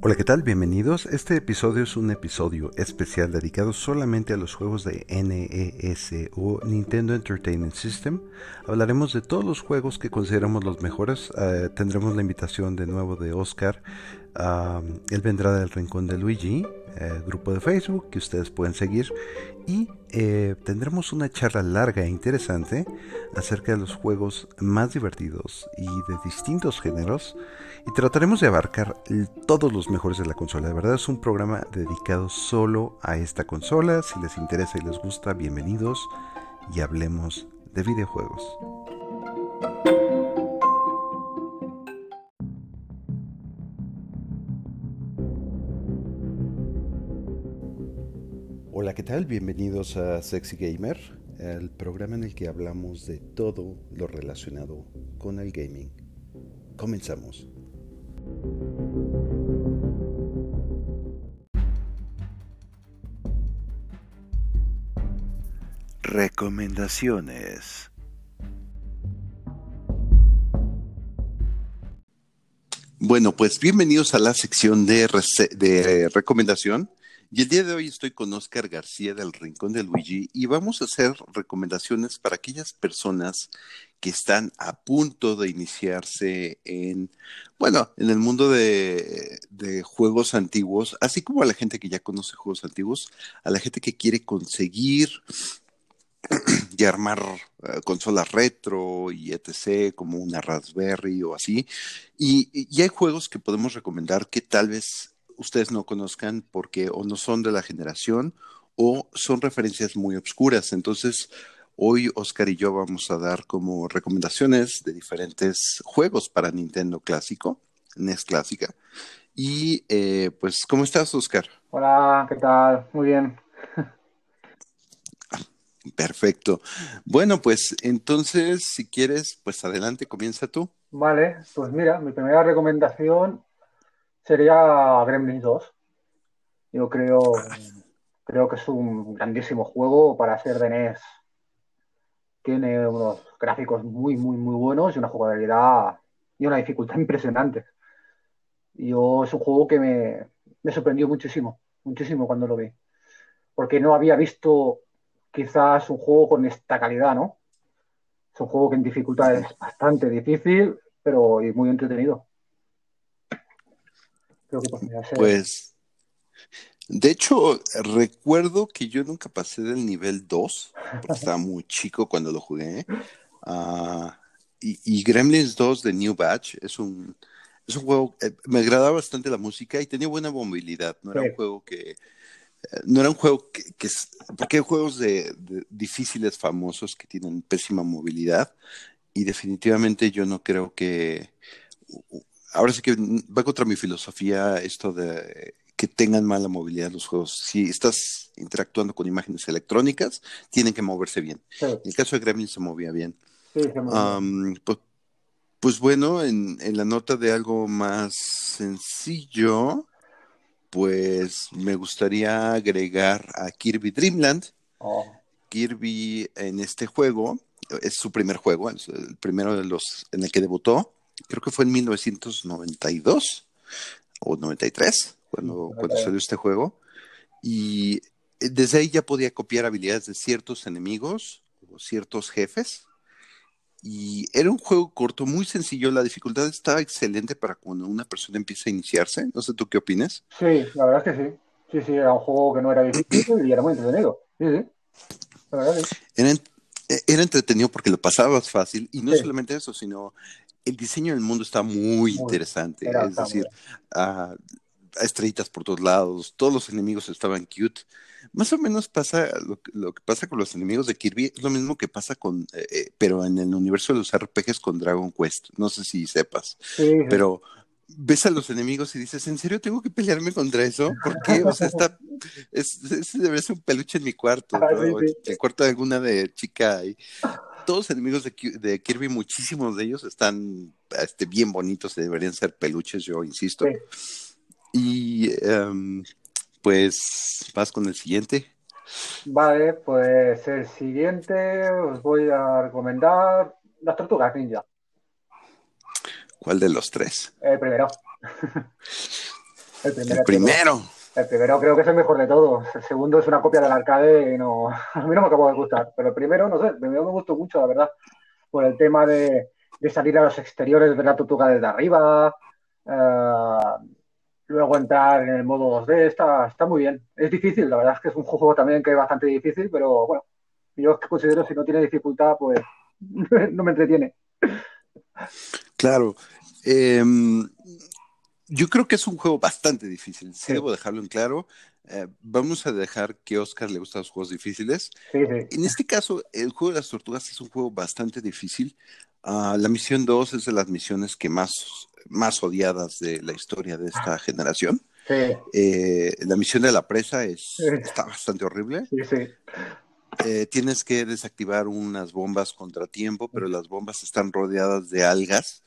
Hola, ¿qué tal? Bienvenidos. Este episodio es un episodio especial dedicado solamente a los juegos de NES o Nintendo Entertainment System. Hablaremos de todos los juegos que consideramos los mejores. Eh, tendremos la invitación de nuevo de Oscar. él vendrá del Rincón de Luigi, eh, grupo de Facebook que ustedes pueden seguir. Y eh, tendremos una charla larga e interesante acerca de los juegos más divertidos y de distintos géneros y trataremos de abarcar todos los mejores de la consola. De verdad es un programa dedicado solo a esta consola. Si les interesa y les gusta, bienvenidos y hablemos de videojuegos. Hola, ¿qué tal? Bienvenidos a Sexy Gamer, el programa en el que hablamos de todo lo relacionado con el gaming. Comenzamos. Recomendaciones. Bueno, pues bienvenidos a la sección de, de recomendación. Y el día de hoy estoy con Oscar García del Rincón de Luigi y vamos a hacer recomendaciones para aquellas personas que están a punto de iniciarse en, bueno, en el mundo de, juegos antiguos, así como a la gente que ya conoce juegos antiguos, a la gente que quiere conseguir y armar eh, consolas retro y etc., como una Raspberry o así. Y, y hay juegos que podemos recomendar que tal vez ustedes no conozcan porque o no son de la generación o son referencias muy obscuras. Entonces, hoy Oscar y yo vamos a dar como recomendaciones de diferentes juegos para Nintendo clásico, NES clásica. Y eh, pues, ¿cómo estás, Oscar? Hola, ¿qué tal? Muy bien. Perfecto. Bueno, pues entonces, si quieres, pues adelante, comienza tú. Vale, pues mira, mi primera recomendación sería Gremlins 2. Yo creo, creo que es un grandísimo juego para ser de NES. Tiene unos gráficos muy, muy, muy buenos y una jugabilidad y una dificultad impresionante. Yo es un juego que me, me sorprendió muchísimo, muchísimo cuando lo vi. Porque no había visto quizás un juego con esta calidad, ¿no? Es un juego que en dificultad es bastante difícil, pero muy entretenido. Pues, de hecho, recuerdo que yo nunca pasé del nivel 2, porque estaba muy chico cuando lo jugué. Ah, y, Gremlins 2 de New Batch es un, es un juego, eh, me agradaba bastante la música y tenía buena movilidad. No era un juego que, eh, no era un juego que, porque hay juegos de, difíciles famosos que tienen pésima movilidad y definitivamente yo no creo que ahora sí que va contra mi filosofía esto de que tengan mala movilidad los juegos. Si estás interactuando con imágenes electrónicas, tienen que moverse bien. En el caso de Gremlin se movía bien. Pues, pues, bueno, en, la nota de algo más sencillo, pues me gustaría agregar a Kirby Dreamland. Oh. Kirby en este juego, es su primer juego, el primero de los en el que debutó creo que fue en 1992 o 93, cuando, cuando salió este juego. Y eh, desde ahí ya podía copiar habilidades de ciertos enemigos o ciertos jefes. Y era un juego corto, muy sencillo. La dificultad estaba excelente para cuando una persona empieza a iniciarse. No sé tú qué opinas. Sí, la verdad es que sí. Sí, sí, era un juego que no era difícil y era muy entretenido. Sí, sí. La verdad Era, eh, era entretenido porque lo pasabas fácil y no solamente eso, sino el diseño del mundo está muy, interesante. Es decir, a, estrellitas por todos lados, todos los enemigos estaban cute. Más o menos pasa lo, que pasa con los enemigos de Kirby, es lo mismo que pasa con, eh, eh, pero en el universo de los RPGs con Dragon Quest. No sé si sepas, pero ves a los enemigos y dices, ¿en serio tengo que pelearme contra eso? ¿Por qué? O sea, está, es, debe ser un peluche en mi cuarto, ah, el cuarto de alguna de chica ahí todos los enemigos de, Kirby, muchísimos de ellos están este, bien bonitos, deberían ser peluches, yo insisto. Y em, pues vas con el siguiente. Vale, pues el siguiente os voy a recomendar las tortugas ninja. ¿Cuál de los tres? El primero. El primero. El primero. El primero creo que es el mejor de todos. El segundo es una copia del arcade y no, a mí no me acabó de gustar. Pero el primero, no sé, primero me gustó mucho, la verdad. Por el tema de, salir a los exteriores, ver la tortuga desde arriba. eh, luego entrar en el modo 2D, está, está muy bien. Es difícil, la verdad es que es un juego también que es bastante difícil, pero bueno, yo considero si no tiene dificultad, pues no me entretiene. Claro. Em, yo creo que es un juego bastante difícil, sí, Sí. debo dejarlo en claro. Eh, vamos a dejar que Oscar le gustan los juegos difíciles. Sí. En este caso, el juego de las tortugas es un juego bastante difícil. Ah, la misión 2 es de las misiones que más, más odiadas de la historia de esta generación. Sí, Eh, la misión de la presa es, está bastante horrible. Eh, tienes que desactivar unas bombas contratiempo, pero las bombas están rodeadas de algas.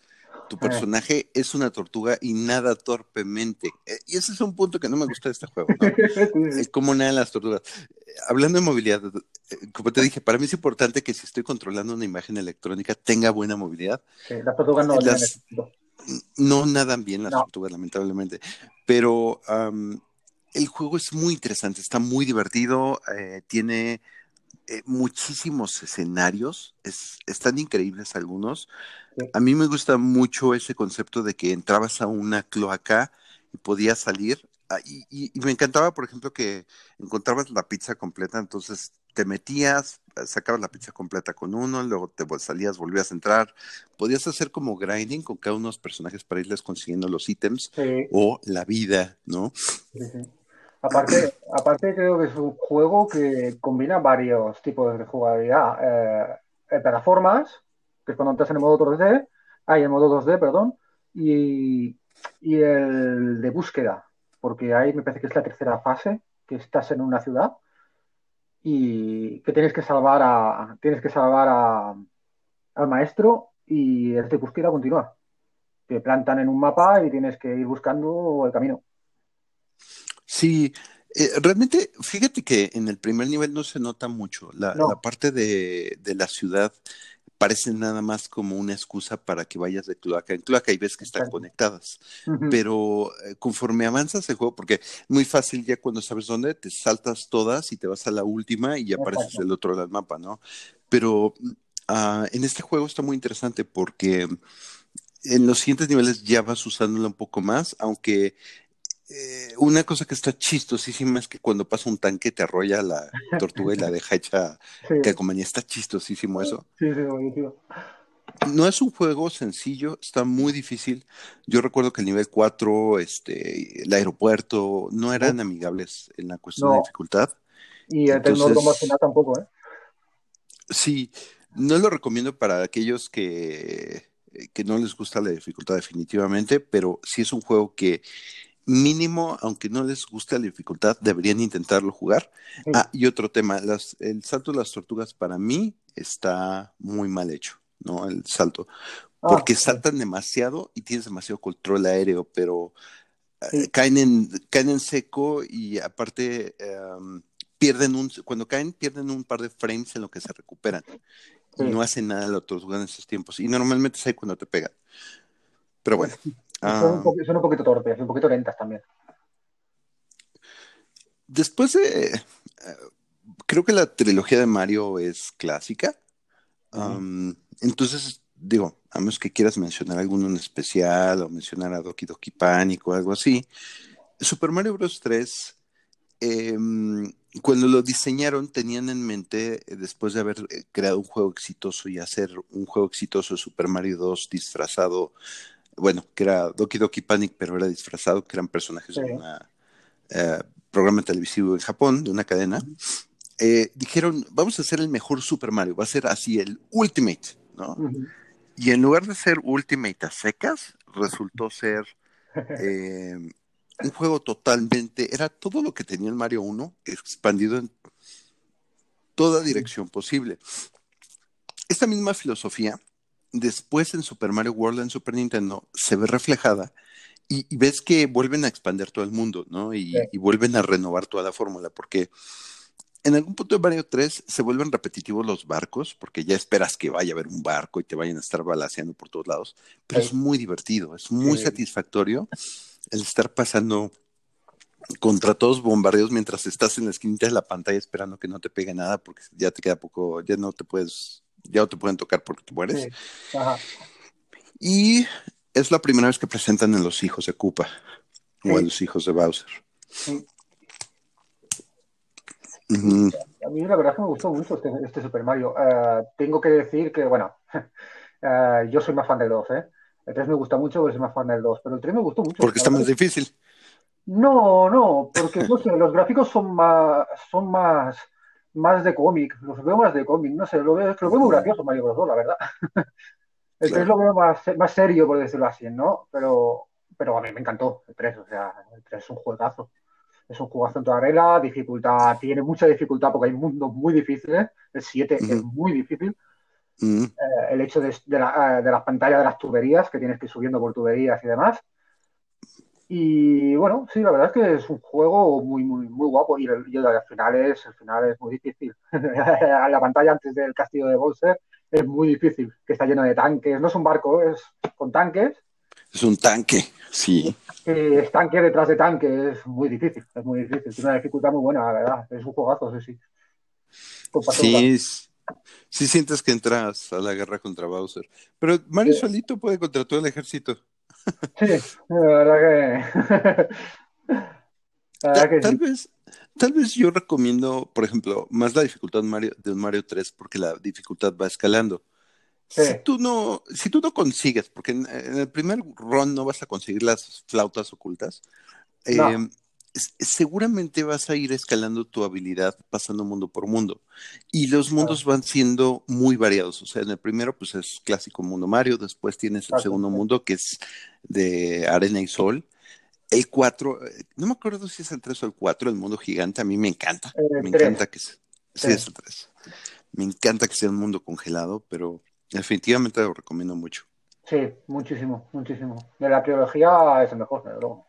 Tu personaje es una tortuga y nada torpemente. Eh, y ese es un punto que no me gusta de este juego, ¿no? Es como nadan las tortugas. Eh, Hablando de movilidad, eh, como te dije, para mí es importante que si estoy controlando una imagen electrónica tenga buena movilidad. Sí, las tortugas no Las-. No nadan bien las No. tortugas, lamentablemente. Pero el juego es muy interesante, está muy divertido, eh, tiene eh, muchísimos escenarios, es- están increíbles algunos. Sí. A mí me gusta mucho ese concepto de que entrabas a una cloaca y podías salir. Ah, y, y- y me encantaba, por ejemplo, que encontrabas la pizza completa, entonces te metías, eh, sacabas la pizza completa con uno, luego te salías, volvías a entrar. Podías hacer como grinding con cada uno de los personajes para irles consiguiendo los ítems Sí, o la vida, ¿no? Aparte, aparte creo que es un juego que combina varios tipos de jugabilidad. Eh, eh, plataformas, que es cuando entras en el modo 3D, hay el modo 2D, perdón, y, y el de búsqueda, porque ahí me parece que es la tercera fase, que estás en una ciudad y que tienes que salvar a tienes que salvar a, al maestro y el de búsqueda continúa. Te plantan en un mapa y tienes que ir buscando el camino. Sí, eh, realmente, fíjate que en el primer nivel no se nota mucho. La, No. la parte de, de la ciudad parece nada más como una excusa para que vayas de cloaca en cloaca y ves que están Exacto. conectadas. Pero eh, conforme avanzas el juego, porque es muy fácil ya cuando sabes dónde, te saltas todas y te vas a la última y ya apareces del otro lado del mapa, ¿no? Pero ah, en este juego está muy interesante porque en los siguientes niveles ya vas usándolo un poco más, aunque eh, una cosa que está chistosísima es que cuando pasa un tanque te arrolla la tortuga y la deja hecha Sí, calcomanía. Está chistosísimo eso. sí, sí, buenísimo. No es un juego sencillo, está muy difícil. Yo recuerdo que el nivel 4, este, el aeropuerto, no eran amigables en la cuestión de No. dificultad. Y el Entonces- emocional tampoco, ¿eh? Sí, no lo recomiendo para aquellos que, que no les gusta la dificultad definitivamente, pero sí es un juego que mínimo, aunque no les guste la dificultad, deberían intentarlo jugar. Sí. Ah, y otro tema, las, el salto de las tortugas para mí está muy mal hecho, ¿no? El salto, Ah, porque sí. saltan demasiado y tienes demasiado control aéreo, pero eh, caen, en, caen en seco y aparte em, pierden un, cuando caen pierden un par de frames en lo que se recuperan. No hacen nada la tortuga en esos tiempos. Y normalmente es ahí cuando te pegan. Pero bueno. Son, ah, un poquito, son un poquito torpes, un poquito lentas también. después de... eh, creo que la trilogía de Mario es clásica. Um, entonces, digo, a menos que quieras mencionar alguno en especial o mencionar a Doki Doki Panic o algo así. Super Mario Bros. 3, eh, cuando lo diseñaron, tenían en mente, eh, después de haber eh, creado un juego exitoso y hacer un juego exitoso de Super Mario 2 disfrazado, bueno, que era Doki Doki Panic, pero era disfrazado, que eran personajes Sí. de un programa televisivo en Japón, de una cadena. Eh, dijeron, vamos a hacer el mejor Super Mario, va a ser así el Ultimate, ¿no? Y en lugar de ser Ultimate a secas, resultó ser eh, un juego totalmente, era todo lo que tenía el Mario 1 expandido en toda dirección posible. Esta misma filosofía, después en Super Mario World en Super Nintendo, se ve reflejada y, y ves que vuelven a expandir todo el mundo, ¿no? Y, Sí. y vuelven a renovar toda la fórmula, porque en algún punto de Mario 3 se vuelven repetitivos los barcos, porque ya esperas que vaya a haber un barco y te vayan a estar balaseando por todos lados, pero Sí. es muy divertido, es muy Sí. satisfactorio el estar pasando contra todos bombardeos mientras estás en la esquinita de la pantalla esperando que no te pegue nada porque ya te queda poco, ya no te puedes, ya no te pueden tocar porque te mueres. Sí. Ajá. Y es la primera vez que presentan en los hijos de Koopa o en los hijos de Bowser. Sí. A mí la verdad es que me gustó mucho este, este Super Mario. Eh, tengo que decir que, bueno, eh, yo soy más fan del 2, ¿eh? El 3 me gusta mucho porque soy más fan del 2, pero el 3 me gustó mucho. Porque está más difícil. No, no, porque no sé, los gráficos son más, son más, más de cómic, los veo más de cómic, no sé, lo veo, es que lo veo muy gracioso Mario Bros. 2, la verdad. El 3 Claro. lo veo más, más serio, por decirlo así, ¿no? Pero, pero a mí me encantó el 3, o sea, el 3 es un juegazo. Es un juegazo en toda regla, dificultad, tiene mucha dificultad porque hay mundos muy difíciles, el 7 es muy difícil, eh, el hecho de, de la, eh, de las pantallas de las tuberías, que tienes que ir subiendo por tuberías y demás. Y bueno, sí, la verdad es que es un juego muy, muy, muy guapo y, el, y final es, el final es muy difícil. la pantalla antes del castillo de Bowser es muy difícil, que está lleno de tanques. No es un barco, es con tanques. Es un tanque, sí. Y es tanque detrás de tanque, es muy difícil, es muy difícil. Tiene una dificultad muy buena, la verdad. Es un juegazo, sí, sí. Sí, sientes que entras a la guerra contra Bowser. Pero Mario Sí. solito puede contra todo el ejército. Sí, la verdad que. La verdad Ta- que tal sí. vez, tal vez yo recomiendo, por ejemplo, más la dificultad Mario, de un Mario 3 porque la dificultad va escalando. Sí. Si tú no, si tú no consigues, porque en, en el primer run no vas a conseguir las flautas ocultas, No. s- seguramente vas a ir escalando tu habilidad pasando mundo por mundo. Y los mundos van siendo muy variados. O sea, en el primero, pues es clásico mundo Mario, después tienes el segundo mundo que es de arena y sol. El 4, no me acuerdo si es el 3 o el 4, el mundo gigante, a mí me encanta. El Me tres. encanta que sea. Sí, Sí. es el 3. Me encanta que sea un mundo congelado, pero definitivamente lo recomiendo mucho. Sí, muchísimo, muchísimo. De la trilogía es el mejor, desde luego.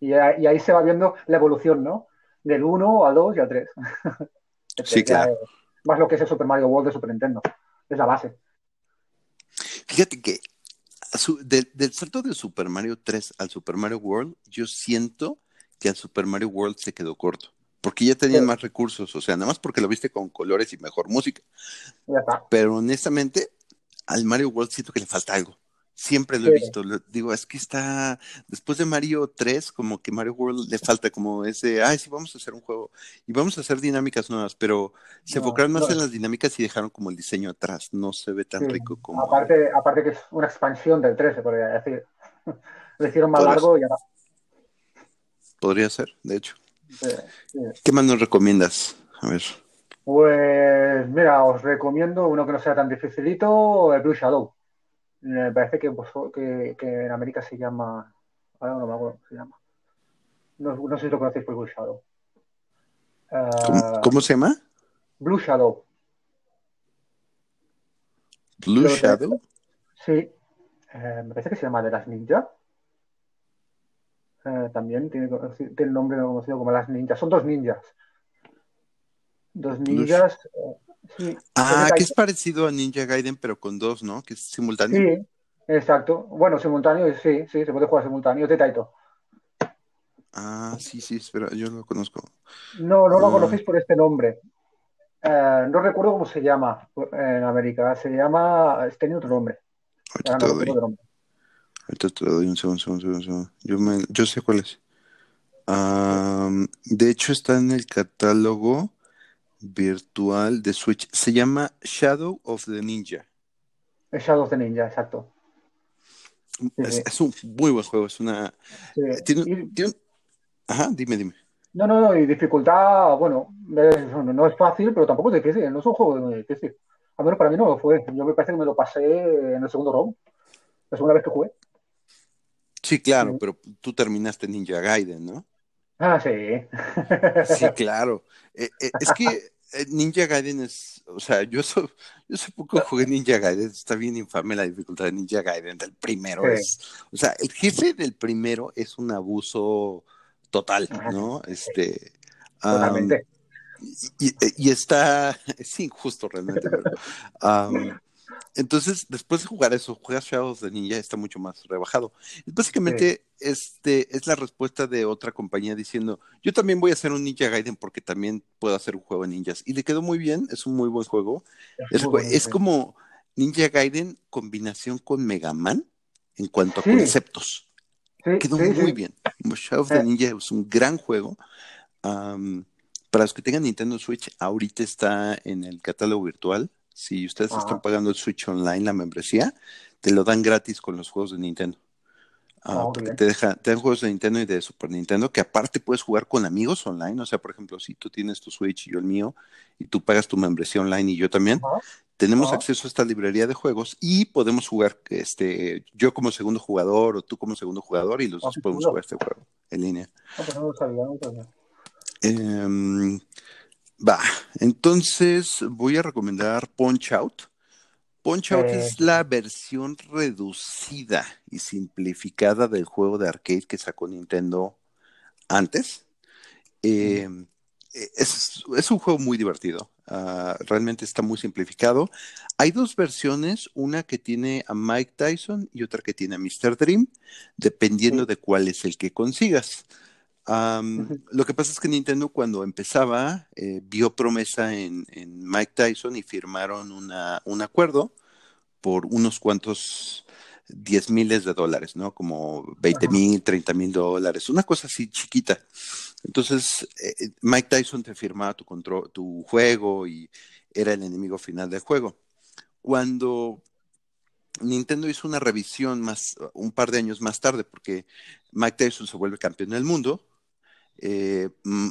Y, ahí- y ahí se va viendo la evolución, ¿no? Del 1 al 2 y al 3. Sí, claro. Más lo que es el Super Mario World de Super Nintendo. Es la base. Fíjate que su- del, del salto de Super Mario 3 al Super Mario World, yo siento que al Super Mario World se quedó corto. Porque ya tenían Sí. más recursos, o sea, nada más porque lo viste con colores y mejor música. Ya está. Pero honestamente, al Mario World siento que le falta algo. Siempre lo he visto. lo- digo, es que está. Después de Mario 3, como que Mario World le falta como ese. Ay, sí, vamos a hacer un juego. Y vamos a hacer dinámicas nuevas. Pero se No, enfocaron más no. en las dinámicas y dejaron como el diseño atrás. No se ve tan Sí. rico como. Aparte, aparte que es una expansión del 3, se podría decir. Lo hicieron más largo y está. Podría ser, de hecho. Sí, sí. ¿Qué más nos recomiendas? A ver. Pues mira, os recomiendo uno que no sea tan dificilito, el Blue Shadow. Me parece que, pues, que, que en América se llama. Ahora no me acuerdo cómo se llama. No, no sé si lo conocéis por Blue Shadow. ¿Cómo, cómo se llama? Blue Shadow. Blue Shadow. Sí. Eh, me parece que se llama de las ninjas. Eh, también tiene, tiene el nombre conocido como las ninjas. Son dos ninjas. Dos ninjas. eh, sí. Ah, Es de que es parecido a Ninja Gaiden, pero con dos, ¿no? Que es simultáneo. Sí, exacto. Bueno, simultáneo, sí, sí, se puede jugar simultáneo. Es de Taito. Ah, sí, sí, espera, yo lo conozco. No, no lo Ah. conocéis por este nombre. Eh, no recuerdo cómo se llama en América. Se llama. Tiene otro nombre. Ahorita te no nombre. Ahorita te lo doy un segundo, segundo, segundo, segundo. Yo, me, yo sé cuál es. Am, de hecho, está en el catálogo virtual de Switch. Se llama Shadow of the Ninja. Es Shadow of the Ninja, exacto. Es, Sí. es un muy buen juego. Es una. Sí. Tiene, Y- tiene un- Ajá, dime, dime. no, no, no, y dificultad, bueno, es- no es fácil, pero tampoco es difícil. No es un juego muy difícil. Al menos para mí no lo fue. Yo me parece que me lo pasé en el segundo round. La segunda vez que jugué. Sí, claro, pero tú terminaste Ninja Gaiden, ¿no? Ah, sí. Sí, claro. Eh, eh, es que eh, Ninja Gaiden es, o sea, yo, so- yo hace poco jugué Ninja Gaiden, está bien infame la dificultad de Ninja Gaiden, del primero Sí. es, o sea, el jefe del primero es un abuso total. ¿no? Este, Totalmente. y, y- y está, es injusto realmente, pero, entonces, después de jugar eso, juegas Shadows de Ninja, está mucho más rebajado. Básicamente este es la respuesta de otra compañía diciendo, yo también voy a hacer un Ninja Gaiden porque también puedo hacer un juego de ninjas. Y le quedó muy bien, es un muy buen juego. Es, como Ninja Gaiden combinación con Mega Man en cuanto a conceptos. quedó muy bien. Shadow of the eh. Ninja es un gran juego. para los que tengan Nintendo Switch, ahorita está en el catálogo virtual. Si ustedes están pagando el Switch Online, la membresía, te lo dan gratis con los juegos de Nintendo. Ah, ah, te, deja, te dan juegos de Nintendo y de Super Nintendo que aparte puedes jugar con amigos online. O sea, por ejemplo, si tú tienes tu Switch y yo el mío, y tú pagas tu membresía online y yo también, tenemos acceso a esta librería de juegos y podemos jugar, este, yo como segundo jugador o tú como segundo jugador, y los dos podemos jugar este juego en línea. Em, va, entonces voy a recomendar Punch Out. Punch Out es eh. la versión reducida y simplificada del juego de arcade que sacó Nintendo antes. Em, e, es, un juego muy divertido. Ah, realmente está muy simplificado. Hay dos versiones, una que tiene a Mike Tyson y otra que tiene a Mr. Dream, dependiendo de cuál es el que consigas. Lo que pasa es que Nintendo cuando empezaba eh, vio promesa en, Mike Tyson y firmaron un acuerdo por unos cuantos 10 miles de dólares, ¿no? Como 20 mil, 30 mil dólares, una cosa así chiquita. Entonces, eh, Mike Tyson te firmaba tu, control, tu juego y era el enemigo final del juego. Cuando Nintendo hizo una revisión más, un par de años más tarde, porque Mike Tyson se vuelve campeón del mundo, eh,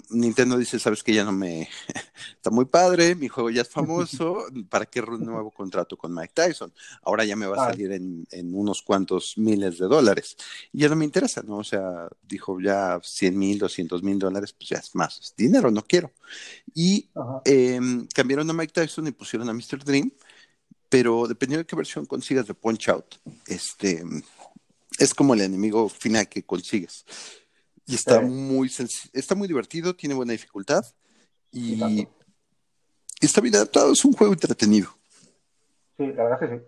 Nintendo dice, sabes que ya no me... Está muy padre, mi juego ya es famoso, ¿para qué un nuevo contrato con Mike Tyson? Ahora ya me va a salir en, unos cuantos miles de dólares. Y ya no me interesa, ¿no? O sea, dijo ya 100 mil, 200 mil dólares, pues ya es más dinero, no quiero. Y em, cambiaron a Mike Tyson y pusieron a Mr. Dream, pero dependiendo de qué versión consigas de Punch Out, este, es como el enemigo final que consigues. Y está muy está muy divertido, tiene buena dificultad y, está bien adaptado, es un juego entretenido. Sí, la verdad es que sí.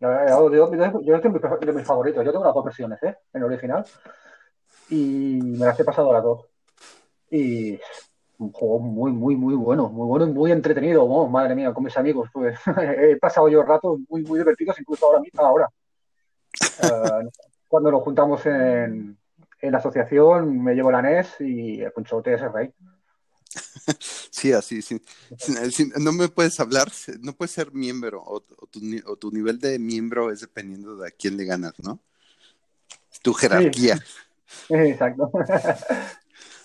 yo, yo, tengo de mis favoritos, yo tengo las dos versiones, ¿eh? En original. Y me las he pasado las dos. Y un juego muy, muy, muy bueno, muy bueno y muy entretenido. Oh, madre mía, con mis amigos, pues he pasado yo ratos muy, muy divertidos, incluso ahora mismo, ahora. Eh, cuando nos juntamos en, en la asociación me llevo la NES y el conchote es el rey. Sí, así, sí. No me puedes hablar, no puedes ser miembro o, tu, nivel de miembro es dependiendo de a quién le ganas, ¿no? Tu jerarquía. Exacto.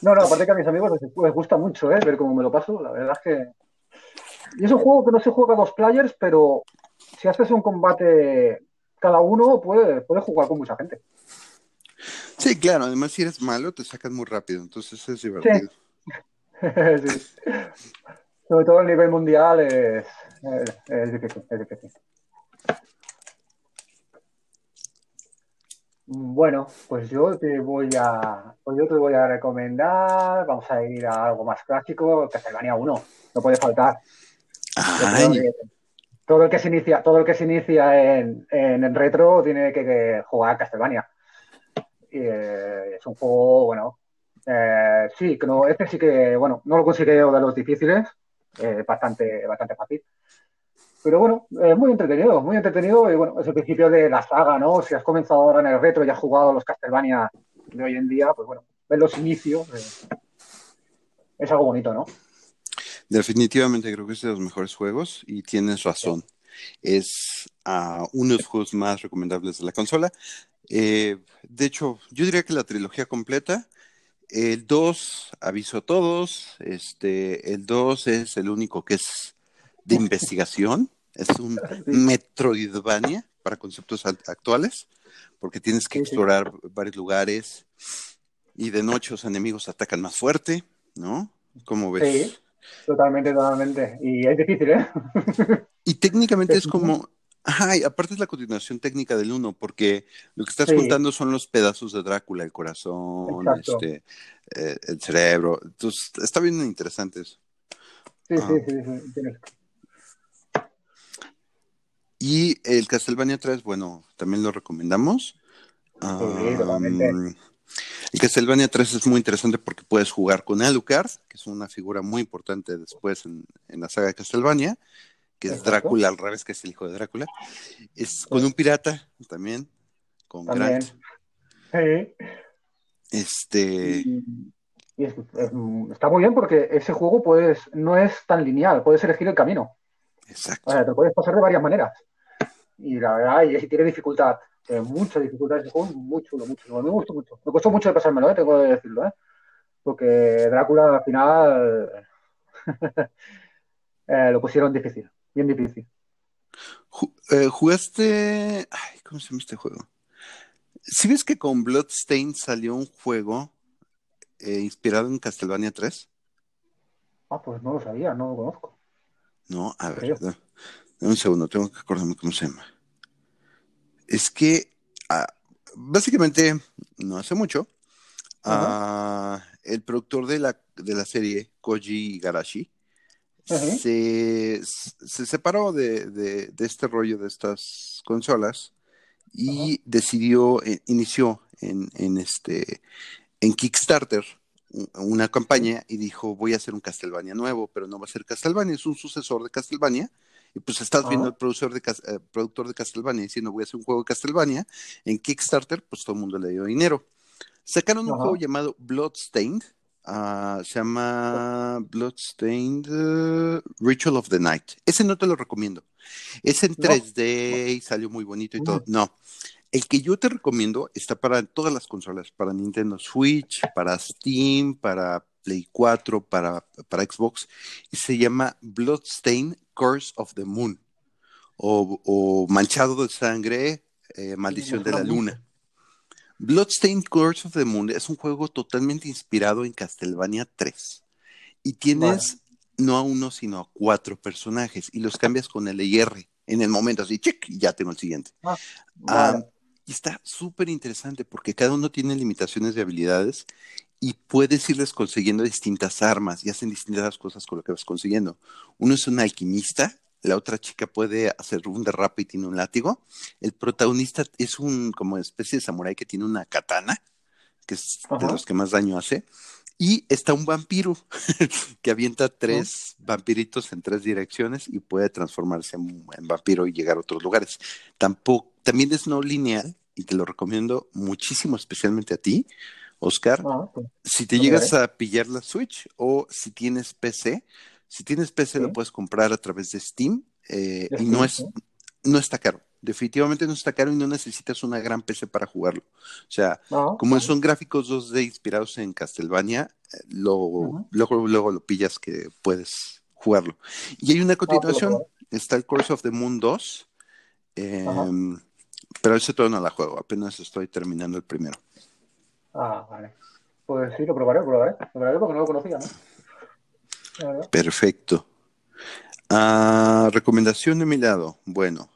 No, no, aparte que a mis amigos les, gusta mucho ¿eh? ver cómo me lo paso, la verdad es que... Y es un juego que no se juega a dos players, pero si haces un combate cada uno, puede, puede jugar con mucha gente. Sí, claro, además si eres malo te sacas muy rápido, entonces es divertido. Sí. Sobre todo a nivel mundial es, es, difícil, es difícil. Bueno, pues yo te voy a pues yo te voy a recomendar, vamos a ir a algo más clásico, Castlevania 1, no puede faltar. Todo el que se inicia, todo el que se inicia en, en, retro tiene que, que jugar Castlevania. Eh, es un juego, bueno, eh, sí, no, este sí que, bueno, no lo considero de los difíciles, eh, bastante, bastante fácil. Pero bueno, es muy entretenido, muy entretenido y bueno, es el principio de la saga, ¿no? Si has comenzado ahora en el retro y has jugado los Castlevania de hoy en día, pues bueno, ver los inicios es algo bonito, ¿no? Definitivamente creo que es de los mejores juegos y tienes razón. Es uh, uno de los juegos más recomendables de la consola. Eh, de hecho, yo diría que la trilogía completa. El 2, aviso a todos, este, el 2 es el único que es de investigación, es un Metroidvania para conceptos actuales, porque tienes que explorar varios lugares y de noche los enemigos atacan más fuerte, ¿no? ¿Cómo ves? Sí, totalmente, totalmente. Y es difícil, ¿eh? Y técnicamente es como, Ajá, aparte es la continuación técnica del uno, porque lo que estás contando son los pedazos de Drácula, el corazón, este, eh, el cerebro. Entonces, está bien interesante eso. Sí, sí, sí, sí, Y el Castlevania 3, bueno, también lo recomendamos. El Castlevania 3 es muy interesante porque puedes jugar con Alucard, que es una figura muy importante después en, la saga de Castlevania, que es Drácula al revés, que es el hijo de Drácula. Es con un pirata también, con Grant. Sí. Este. está muy bien porque ese juego puedes, no es tan lineal, puedes elegir el camino. Exacto. O sea, te puedes pasar de varias maneras. Y la verdad, y tiene dificultad, tiene mucha dificultad ese juego, muy chulo, muy chulo. Me gustó mucho. Me costó mucho de pasármelo, ¿eh? tengo que decirlo, ¿eh? Porque Drácula al final eh, lo pusieron difícil, bien difícil. Eh, ¿Jugaste. Ay, ¿cómo se llama este juego? Si ves que con Bloodstain salió un juego eh, inspirado en Castlevania 3? Ah, pues no lo sabía, no lo conozco. No, a ver, dame un segundo, tengo que acordarme cómo se llama. Es que, ah, básicamente, no hace mucho, ah, el productor de la, de la serie, Koji Garashi, se, separó de, este rollo de estas consolas y decidió, eh, inició en, en, este, en Kickstarter una campaña y dijo, voy a hacer un Castlevania nuevo, pero no va a ser Castlevania, es un sucesor de Castlevania. Y pues estás viendo el productor de, eh, productor de Castlevania diciendo, voy a hacer un juego de Castlevania. En Kickstarter, pues todo el mundo le dio dinero. Sacaron un juego llamado Bloodstained, uh, se llama Bloodstained uh, Ritual of the Night. Ese no te lo recomiendo. Es en 3D y salió muy bonito y todo. No, el que yo te recomiendo está para todas las consolas, para Nintendo Switch, para Steam, para Play 4, para, para Xbox, y se llama Bloodstain Curse of the Moon, o, Manchado de Sangre, eh, Maldición de la Luna. Bloodstained Curse of the Moon es un juego totalmente inspirado en Castlevania 3. Y tienes no a uno, sino a cuatro personajes. Y los cambias con el IR en el momento, así, check, y ya tengo el siguiente. Ah, ah y está súper interesante porque cada uno tiene limitaciones de habilidades y puedes irles consiguiendo distintas armas y hacen distintas cosas con lo que vas consiguiendo. Uno es un alquimista, la otra chica puede hacer un derrape y tiene un látigo. El protagonista es un como especie de samurái que tiene una katana, que es de los que más daño hace. Y está un vampiro que avienta tres vampiritos en tres direcciones y puede transformarse en, en, vampiro y llegar a otros lugares. Tampoco, también es no lineal, y te lo recomiendo muchísimo, especialmente a ti, Oscar. Ah, si te llegas a pillar la Switch o si tienes PC, si tienes PC lo puedes comprar a través de Steam eh, y no es, no está caro. Definitivamente no está caro y no necesitas una gran PC para jugarlo. O sea, ah, como son gráficos 2D inspirados en Castlevania, eh, luego, luego lo pillas que puedes jugarlo. Y hay una ah, continuación, está el Course of the Moon 2. Pero ese todo no la juego, apenas estoy terminando el primero. Ah, vale. Pues sí, lo probaré, lo probaré. Lo probaré porque no lo conocía, ¿no? Perfecto. Ah, recomendación de mi lado. Bueno,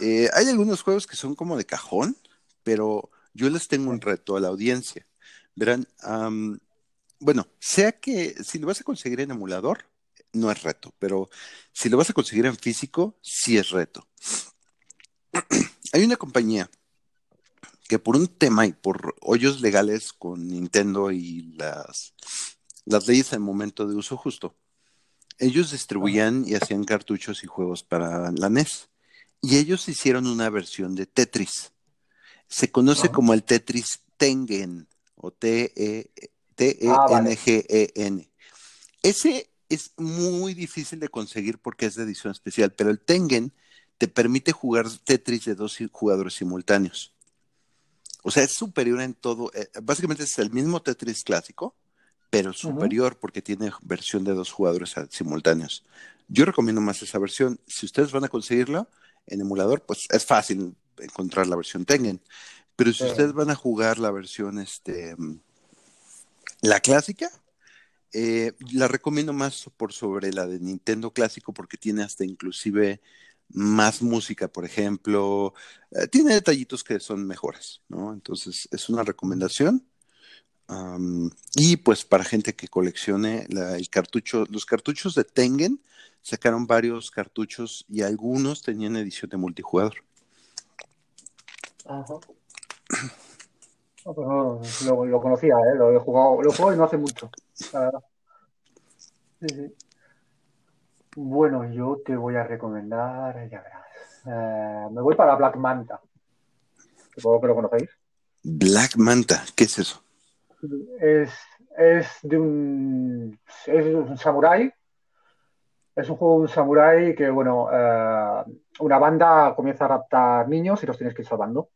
eh, hay algunos juegos que son como de cajón, pero yo les tengo un reto a la audiencia. Verán, bueno, sea que si lo vas a conseguir en emulador, no es reto, pero si lo vas a conseguir en físico, sí es reto. hay una compañía que por un tema y por hoyos legales con Nintendo y las, las leyes al momento de uso justo, ellos distribuían y hacían cartuchos y juegos para la NES. Y ellos hicieron una versión de Tetris. Se conoce como el Tetris Tengen o T-E-N-G-E-N. E Ese es muy difícil de conseguir porque es de edición especial, pero el Tengen te permite jugar Tetris de dos jugadores simultáneos. O sea, es superior en todo. Eh, básicamente es el mismo Tetris clásico, pero superior porque tiene versión de dos jugadores simultáneos. Yo recomiendo más esa versión. Si ustedes van a conseguirlo en emulador, pues es fácil encontrar la versión Tengen. Pero si ustedes van a jugar la versión, este, la clásica, eh, la recomiendo más por sobre la de Nintendo clásico porque tiene hasta inclusive más música, por ejemplo. Eh, tiene detallitos que son mejores, ¿no? Entonces, es una recomendación. Y pues para gente que coleccione el cartucho, los cartuchos de Tengen sacaron varios cartuchos y algunos tenían edición de multijugador. Ajá. pues lo, conocía, ¿eh? lo he jugado, lo jugado y no hace mucho, la verdad. Sí, sí. Bueno, yo te voy a recomendar, ya verás. Eh, me voy para Black Manta. Supongo que lo conocéis. Black Manta, ¿qué es eso? Es, es de un, es un samurái. Es un juego de un samurái que, bueno, eh, una banda comienza a raptar niños y los tienes que ir salvando.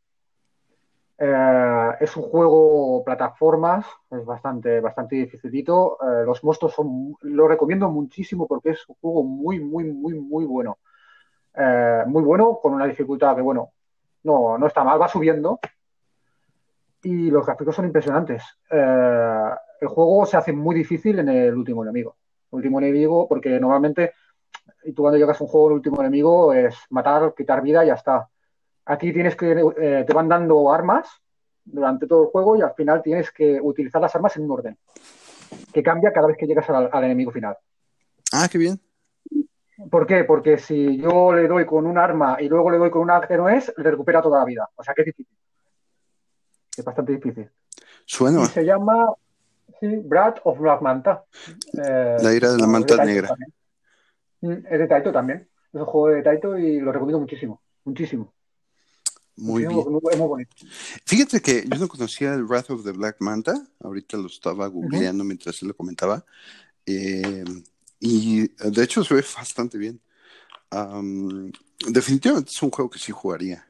Eh, es un juego plataformas, es bastante, bastante dificilito. Eh, los monstruos son, lo recomiendo muchísimo porque es un juego muy, muy, muy, muy bueno. Muy bueno, con una dificultad que, bueno, no, no está mal, va subiendo. Y los gráficos son impresionantes. el juego se hace muy difícil en el último enemigo. El último enemigo, porque normalmente, y tú cuando llegas a un juego, el último enemigo es matar, quitar vida y ya está Aquí tienes que, eh, te van dando armas durante todo el juego y al final tienes que utilizar las armas en un orden que cambia cada vez que llegas al, enemigo final. Ah, qué bien. ¿Por qué? Porque si yo le doy con un arma y luego le doy con una que no es, le recupera toda la vida. O sea que es difícil. Es bastante difícil. Suena. se llama sí, Brad of Black Manta. Eh, la ira de la manta negra. Mm, es de Taito también. Es un juego de Taito y lo recomiendo muchísimo. Muchísimo. Muy bien. Fíjate que yo no conocía el Wrath of the Black Manta, ahorita lo estaba googleando mientras él lo comentaba, eh, y de hecho se ve bastante bien. definitivamente es un juego que sí jugaría.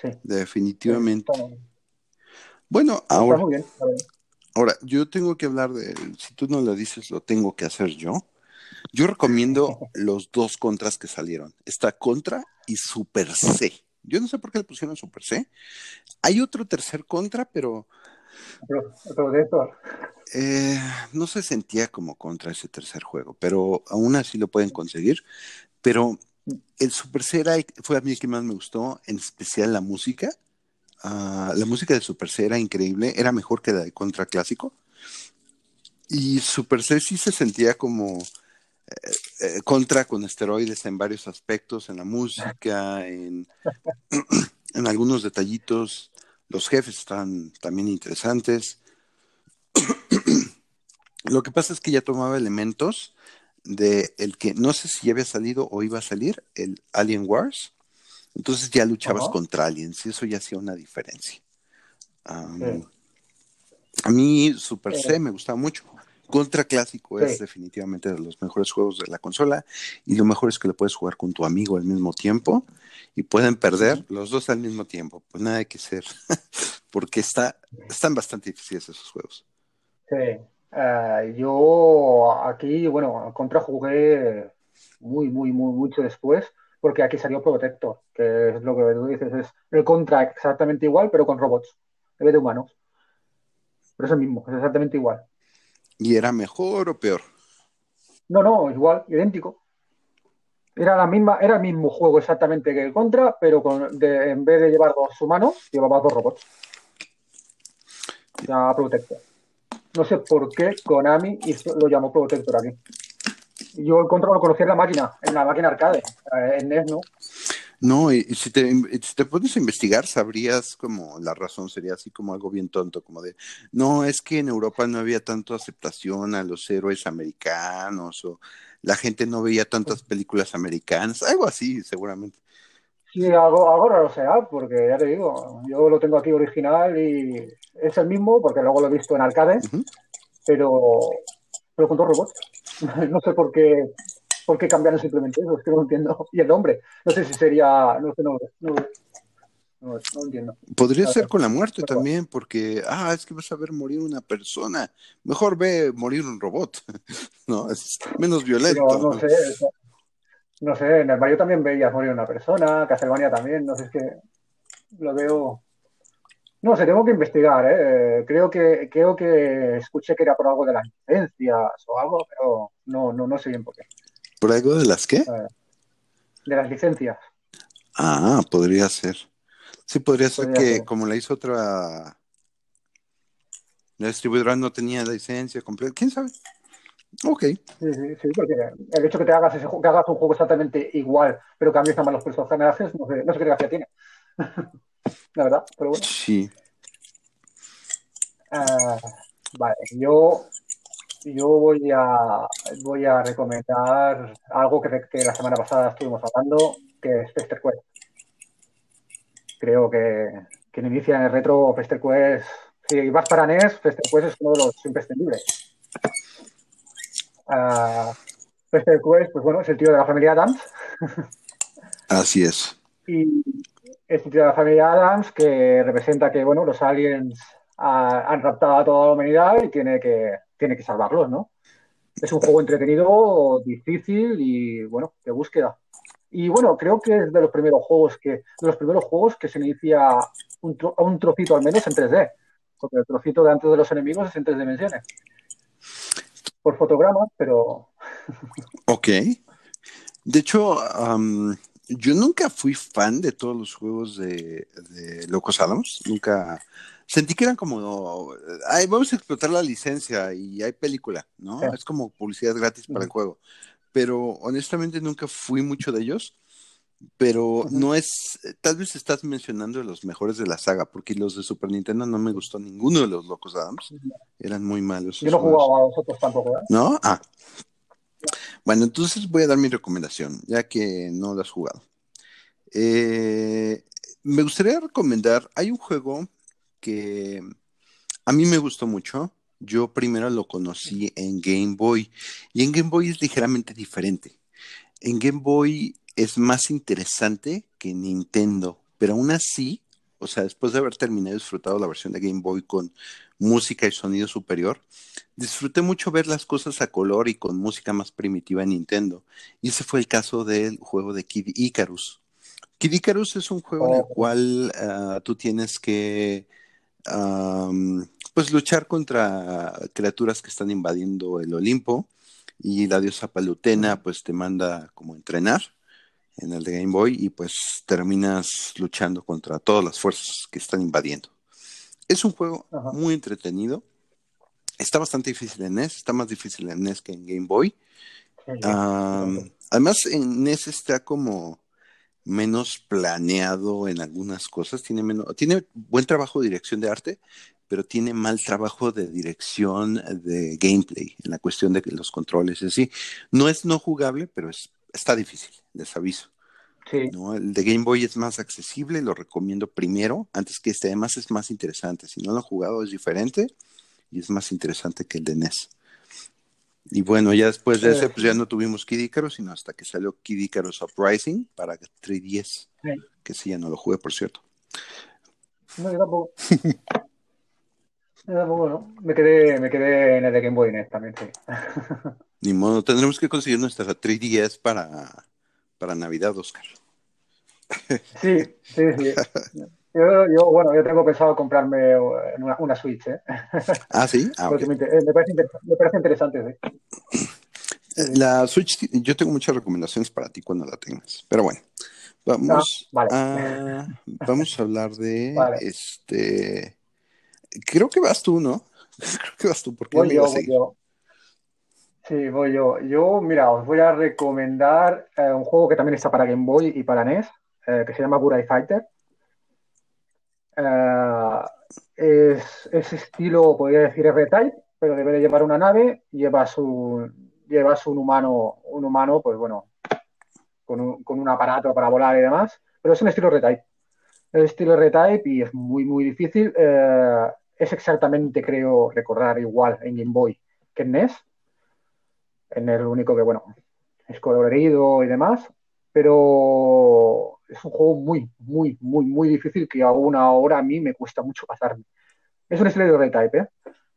Sí. Definitivamente. Bueno, ahora, ahora, yo tengo que hablar de, si tú no lo dices, lo tengo que hacer yo. Yo recomiendo los dos contras que salieron. Está Contra y Super C. Yo no sé por qué le pusieron Super C. Hay otro tercer contra, pero. Eh, no se sentía como contra ese tercer juego, pero aún así lo pueden conseguir. Pero el Super C fue a mí el que más me gustó, en especial la música. Ah, la música de Super C era increíble, era mejor que la de Contra Clásico. Y Super C sí se sentía como eh, eh, contra con esteroides en varios aspectos, en la música, en, en algunos detallitos. Los jefes están también interesantes. Lo que pasa es que ya tomaba elementos de el que no sé si ya había salido o iba a salir, el Alien Wars. Entonces ya luchabas contra aliens y eso ya hacía una diferencia. A mí Super C me gustaba mucho. Contra Clásico es definitivamente de los mejores juegos de la consola y lo mejor es que lo puedes jugar con tu amigo al mismo tiempo y pueden perder los dos al mismo tiempo. Pues nada hay que ser, porque está, están bastante difíciles esos juegos. Sí, eh, yo aquí, bueno, Contra jugué muy, muy, muy, mucho después porque aquí salió Protector, que es lo que tú dices, es el Contra exactamente igual, pero con robots, en vez de humanos. Pero es el mismo, es exactamente igual. ¿Y era mejor o peor? No, no, igual, idéntico. Era la misma, era el mismo juego exactamente que el Contra, pero con, en vez de llevar dos humanos, llevaba dos robots. Ya Protector. No sé por qué Konami lo llamó Protector aquí. Yo el Contra lo conocía en la máquina, en la máquina arcade, eh, en NES, ¿no? No, y, si, te, si te pones a investigar, sabrías como la razón sería así como algo bien tonto, como de, no, es que en Europa no había tanto aceptación a los héroes americanos o la gente no veía tantas películas americanas, algo así seguramente. Sí, algo, algo raro sea, porque ya te digo, yo lo tengo aquí original y es el mismo, porque luego lo he visto en arcade, pero, pero con dos robots. no sé por qué ¿Por qué cambiaron simplemente eso? Es que no entiendo. Y el nombre, no sé si sería, no sé, no, no, no, entiendo. Podría ser con la muerte también, porque, ah, es que vas a ver morir una persona. Mejor ve morir un robot, ¿no? Es menos violento. no sé, no sé, en el Mario también veías morir una persona, Castlevania también, no sé, es que lo veo... No sé, tengo que investigar, ¿eh? Creo que, creo que escuché que era por algo de las licencias o algo, pero no, no, no sé bien por qué. ¿Por algo de las qué? De las licencias. Ah, podría ser. Sí, podría, ser que como la hizo otra... La distribuidora no tenía la licencia completa. ¿Quién sabe? Ok. Sí, sí, sí, porque el hecho que te hagas, ese, que hagas un juego exactamente igual, pero cambies nada más los personajes, no sé, no sé qué gracia tiene. la verdad, pero bueno. Sí. Ah, vale, yo, yo voy a voy a recomendar algo que, que la semana pasada estuvimos hablando, que es Fester Quest. Creo que, que inicia en el retro Fester Quest. Si vas para NES, Fester Quest es uno de los imprescindibles. Uh, Fester Quest, pues bueno, es el tío de la familia Adams. Así es. Y es el tío de la familia Adams que representa que, bueno, los aliens ha, han raptado a toda la humanidad y tiene que, tiene que salvarlos, ¿no? Es un juego entretenido, difícil y, bueno, de búsqueda. Y bueno, creo que es de los primeros juegos que, de los primeros juegos que se inicia un, tro, un trocito al menos en 3D. Porque el trocito de antes de los enemigos es en tres dimensiones. Por fotogramas, pero. Ok. De hecho, um, yo nunca fui fan de todos los juegos de, de Locos Adams. Nunca sentí que eran como, ay, vamos a explotar la licencia y hay película, ¿no? Sí. Es como publicidad gratis para el juego. Pero honestamente nunca fui mucho de ellos. Pero no es, tal vez estás mencionando los mejores de la saga, porque los de Super Nintendo no me gustó ninguno de los Locos Adams. Eran muy malos. Yo no jugaba a los otros tampoco, ¿eh? ¿No? Ah. Bueno, entonces voy a dar mi recomendación, ya que no lo has jugado. Eh, me gustaría recomendar, hay un juego que a mí me gustó mucho. Yo primero lo conocí en Game Boy y en Game Boy es ligeramente diferente. En Game Boy es más interesante que Nintendo, pero aún así, o sea, después de haber terminado y disfrutado la versión de Game Boy con música y sonido superior, disfruté mucho ver las cosas a color y con música más primitiva en Nintendo. Y ese fue el caso del juego de Kid Icarus. Kid Icarus es un juego oh. en el cual uh, tú tienes que um, pues luchar contra criaturas que están invadiendo el Olimpo y la diosa Palutena pues te manda como entrenar en el de Game Boy y pues terminas luchando contra todas las fuerzas que están invadiendo. Es un juego Ajá. muy entretenido. Está bastante difícil en NES, está más difícil en NES que en Game Boy. Um, además, en NES está como menos planeado en algunas cosas, tiene, menos, tiene buen trabajo de dirección de arte, pero tiene mal trabajo de dirección de gameplay en la cuestión de los controles y así. No es no jugable, pero es, está difícil, les aviso. Sí. ¿no? El de Game Boy es más accesible, lo recomiendo primero, antes que este, además es más interesante. Si no lo han jugado es diferente y es más interesante que el de NES. Y bueno, ya después de ese, pues ya no tuvimos Kid Icarus, sino hasta que salió Kid Icarus Uprising para 3DS, sí. que sí, ya no lo jugué, por cierto. No, yo tampoco. yo tampoco, ¿no? Me quedé, me quedé en el de Game Boy NES también, sí. Ni modo, tendremos que conseguir nuestra 3DS para, para Navidad, Oscar. Sí, sí, sí. Yo, yo, bueno, yo tengo pensado comprarme una, una Switch, ¿eh? Ah, sí. Ah, okay. me, me, parece me, parece interesante, sí. La Switch, yo tengo muchas recomendaciones para ti cuando la tengas. Pero bueno, vamos, ah, vale. a, vamos a hablar de vale. este. Creo que vas tú, ¿no? Creo que vas tú, porque voy yo, voy yo. Sí, voy yo. Yo, mira, os voy a recomendar eh, un juego que también está para Game Boy y para NES, eh, que se llama Burai Fighter. Uh, es, es, estilo, podría decir R-Type, pero debe de llevar una nave, llevas un, llevas un humano, un humano, pues bueno, con un, con un aparato para volar y demás, pero es un estilo R-Type. Es estilo R-Type y es muy, muy difícil. Es exactamente, creo, recordar igual en Game Boy que en NES. En el único que, bueno, es colorido y demás, pero es un juego muy, muy, muy, muy difícil que aún ahora a mí me cuesta mucho pasarme. Es un estilo de R-Type, ¿eh?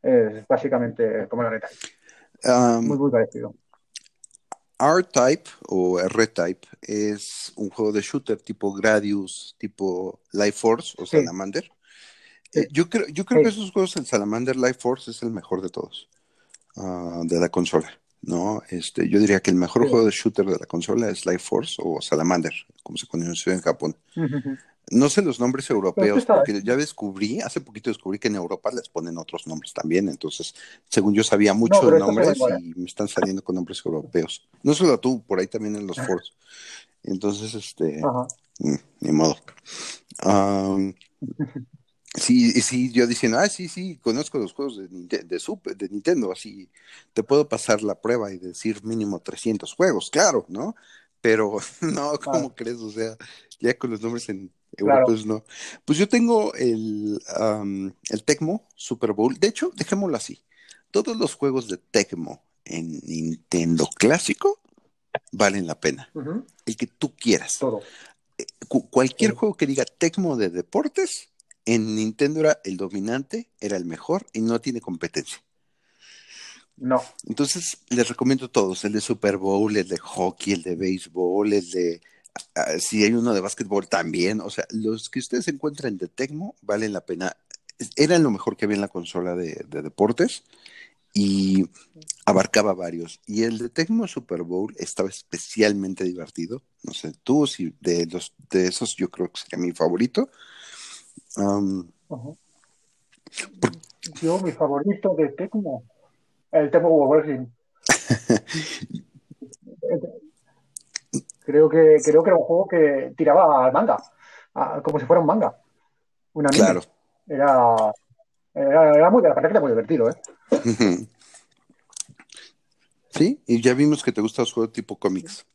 Es básicamente como el R-Type. Um, muy, muy parecido. R-Type o R-Type es un juego de shooter tipo Gradius, tipo Life Force o sí. Salamander. Sí. Eh, yo creo, yo creo sí. que esos juegos, el Salamander Life Force es el mejor de todos, uh, de la consola. ¿No? Este, yo diría que el mejor sí. juego de shooter de la consola es Life Force o Salamander, como se conoció en Japón. Uh -huh. No sé los nombres europeos, porque ya descubrí, hace poquito descubrí que en Europa les ponen otros nombres también, entonces, según yo sabía mucho no, de nombres y me están saliendo con nombres europeos. No solo tú, por ahí también en los Force. Entonces, este, uh -huh. ni modo. Um, Sí, sí, yo diciendo, ah, sí, sí, conozco los juegos de, de, Super, de Nintendo, así te puedo pasar la prueba y decir mínimo 300 juegos, claro, ¿no? Pero no, ¿cómo crees? O sea, ya con los nombres en europeos no. Pues yo tengo el, el Tecmo Super Bowl, de hecho, dejémoslo así, todos los juegos de Tecmo en Nintendo clásico valen la pena, el que tú quieras. Todo. Eh, cualquier juego que diga Tecmo de deportes en Nintendo era el dominante, era el mejor y no tiene competencia. No. Entonces, les recomiendo todos, el de Super Bowl, el de hockey, el de béisbol, el de... Ah, si hay uno de básquetbol también, o sea, los que ustedes encuentran de Tecmo valen la pena. Eran lo mejor que había en la consola de, deportes y abarcaba varios. Y el de Tecmo Super Bowl estaba especialmente divertido. No sé, tú, si de los de esos yo creo que sería mi favorito. Yo, mi favorito de Tecmo, el Tecmo World creo que creo que era un juego que tiraba al manga, como si fuera un manga. Una claro. Era, era, era, muy, era muy divertido, ¿eh? Sí, y ya vimos que te gustan los juegos tipo cómics.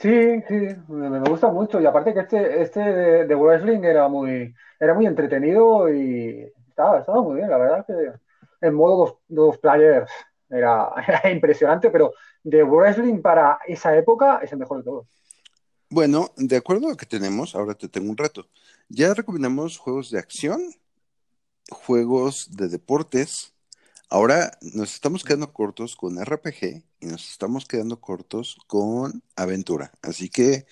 Sí, sí, me, gusta mucho. Y aparte que este, este de, Wrestling era muy, era muy entretenido y estaba, estaba muy bien. La verdad que el modo dos, players era, impresionante, pero de Wrestling para esa época es el mejor de todos. Bueno, de acuerdo a lo que tenemos, ahora te tengo un reto. Ya recomendamos juegos de acción, juegos de deportes, Ahora nos estamos quedando cortos con RPG y nos estamos quedando cortos con aventura. Así que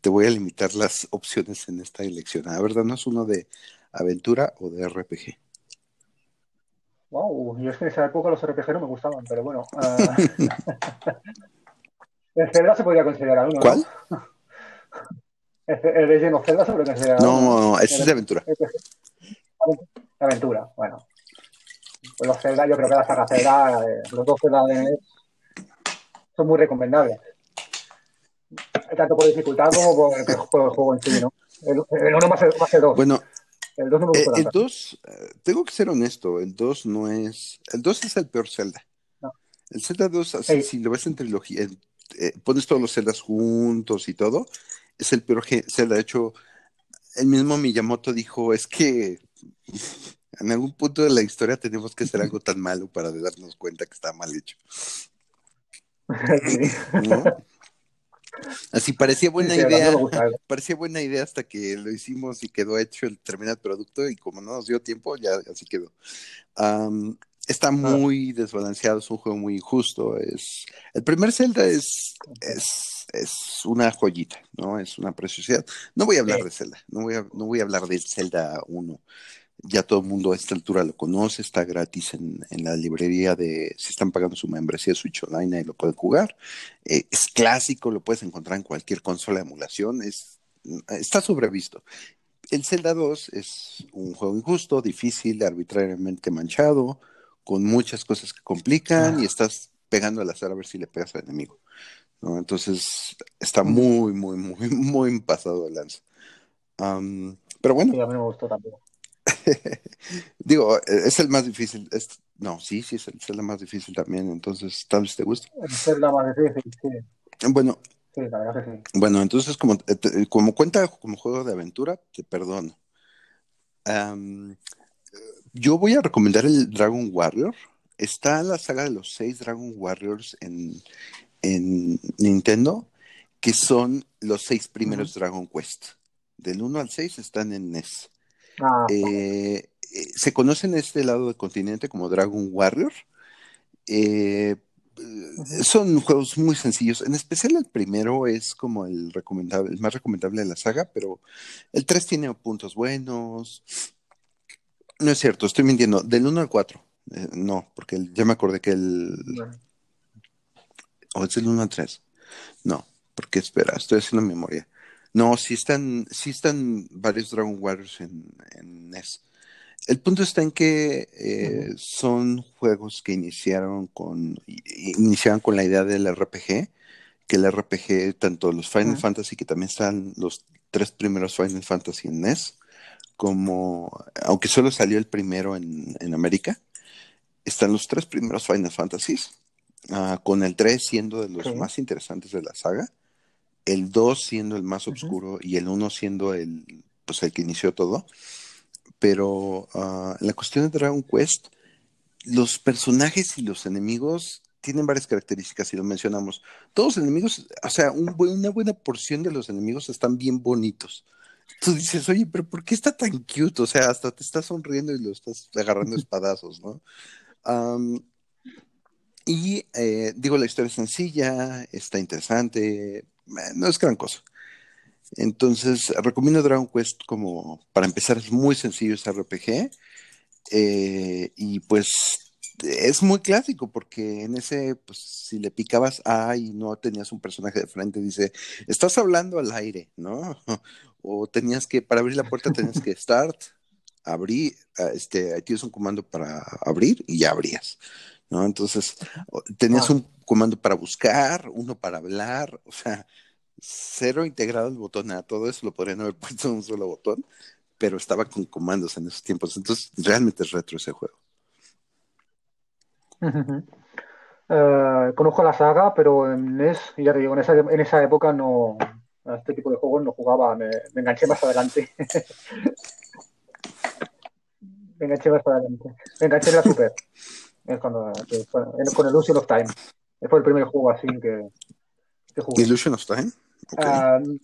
te voy a limitar las opciones en esta elección. A ver, danos uno de aventura o de RPG. Wow, yo es que en esa época los RPG no me gustaban, pero bueno. Uh... el Zelda se podría considerar uno. ¿Cuál? El, el Legend of Zelda se podría considerar no, uno. No, no, ese es de aventura. Aventura, bueno. Pues los Zelda, yo creo que la saga Zelda, eh, los dos Zelda de son muy recomendables. Tanto por dificultad como por el, juego en sí, ¿no? El, uno más el, más el dos. Bueno, el 2 no me eh, el 2, eh, tengo que ser honesto, el 2 no es. El 2 es el peor Zelda. No. El Zelda 2, así, si lo ves en trilogía, eh, pones todos los Zeldas juntos y todo, es el peor Zelda. De hecho, el mismo Miyamoto dijo: es que en algún punto de la historia tenemos que hacer algo tan malo para darnos cuenta que está mal hecho. Así parecía buena idea, parecía buena idea hasta que lo hicimos y quedó hecho el terminal producto y como no nos dio tiempo, ya así quedó. está ah. muy desbalanceado, es un juego muy injusto. Es, el primer Zelda es, es, es, una joyita, ¿no? Es una preciosidad. No voy a hablar de Zelda, no voy a, no voy a hablar del Zelda 1 ya todo el mundo a esta altura lo conoce, está gratis en, la librería de, si están pagando su membresía de Switch Online, y lo pueden jugar. Eh, es clásico, lo puedes encontrar en cualquier consola de emulación, es, está sobrevisto. El Zelda 2 es un juego injusto, difícil, arbitrariamente manchado, con muchas cosas que complican y estás pegando al azar a ver si le pegas al enemigo. ¿no? Entonces está muy, muy, muy, muy pasado de lanza. pero bueno. a mí me gustó tampoco. Digo, es el más difícil. no, sí, sí, es el, más difícil también. Entonces, tal vez te gusta. Es el más difícil, sí. Bueno. Sí, la verdad que sí. Bueno, entonces, como, eh, como cuenta como juego de aventura, te perdono. yo voy a recomendar el Dragon Warrior. Está la saga de los seis Dragon Warriors en, en Nintendo, que son los seis primeros Dragon Quest. Del 1 al 6 están en NES. Ah, eh, eh, se conoce en este lado del continente como Dragon Warrior. Eh, son juegos muy sencillos. En especial el primero es como el recomendable, el más recomendable de la saga, pero el 3 tiene puntos buenos. No es cierto, estoy mintiendo. Del 1 al 4. no, porque ya me acordé que el. ¿O es del 1 al 3? No, porque espera, estoy haciendo memoria. No, sí están, sí están varios Dragon Warriors en, NES. El punto está en que eh, son juegos que iniciaron con, iniciaron con la idea del RPG, que el RPG, tanto los Final Fantasy, que también están los tres primeros Final Fantasy en NES, como, aunque solo salió el primero en, en América, están los tres primeros Final Fantasies, uh, con el 3 siendo de los más interesantes de la saga, el 2 siendo el más oscuro uh -huh. y el 1 siendo el, pues, el que inició todo. Pero uh, en la cuestión de Dragon Quest, los personajes y los enemigos tienen varias características y lo mencionamos. Todos los enemigos, o sea, un, una buena porción de los enemigos están bien bonitos. Tú dices, oye, pero ¿por qué está tan cute? O sea, hasta te estás sonriendo y lo estás agarrando espadazos, ¿no? Um, y eh, digo, la historia es sencilla, está interesante, no es gran cosa. Entonces, recomiendo Dragon Quest como, para empezar, es muy sencillo ese RPG. Eh, y pues es muy clásico porque en ese, pues si le picabas A y no tenías un personaje de frente, dice, estás hablando al aire, ¿no? O tenías que, para abrir la puerta tenías que start, abrir, este, tienes un comando para abrir y ya abrías, ¿no? Entonces, tenías un comando para buscar, uno para hablar, o sea, cero integrado el botón a todo eso, lo podrían haber puesto en un solo botón, pero estaba con comandos en esos tiempos, entonces realmente es retro ese juego. Uh -huh. uh, conozco la saga, pero en NES, ya te digo, en esa, en esa época no, a este tipo de juegos no jugaba, me, me enganché más adelante. me enganché más adelante. Me enganché en la Super. Es cuando, que fue, con Illusion of Time. Fue el primer juego así que, que jugué. ¿Illusion of Time? Okay.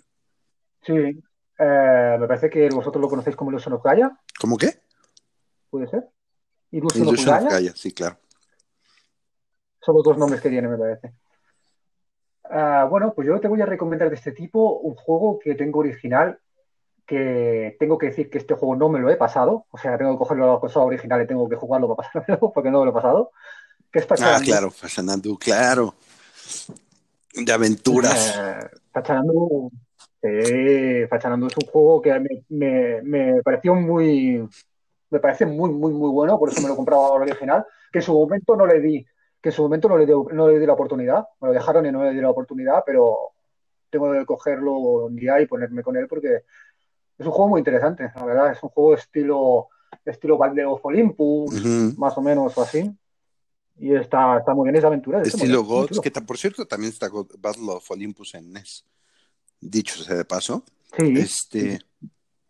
Sí. Uh, me parece que vosotros lo conocéis como Illusion of Gaia. ¿Cómo qué? ¿Puede ser? Illusion, Illusion of, Gaia? of Gaia, sí, claro. Son los dos nombres que tiene, me parece. Uh, bueno, pues yo te voy a recomendar de este tipo un juego que tengo original, que tengo que decir que este juego no me lo he pasado, o sea, tengo que cogerlo la cosa original y tengo que jugarlo para pasármelo, porque no me lo he pasado, que es Pachanandu. Ah, claro, Pachanandu, claro. De aventuras. Eh, Pachanandu es un juego que me, me, me, pareció muy, me parece muy, muy, muy bueno, por eso me lo he comprado ahora original, que en su momento no le di que en su momento no le, di, no le di la oportunidad, me lo dejaron y no le di la oportunidad, pero tengo que cogerlo un día y ponerme con él porque es un juego muy interesante, la verdad, es un juego estilo estilo Battle of Olympus, uh -huh. más o menos o así. Y está, está muy bien esa aventura. Estilo Gods, que por cierto también está Battle of Olympus en NES. Dicho sea de paso. Sí. Este...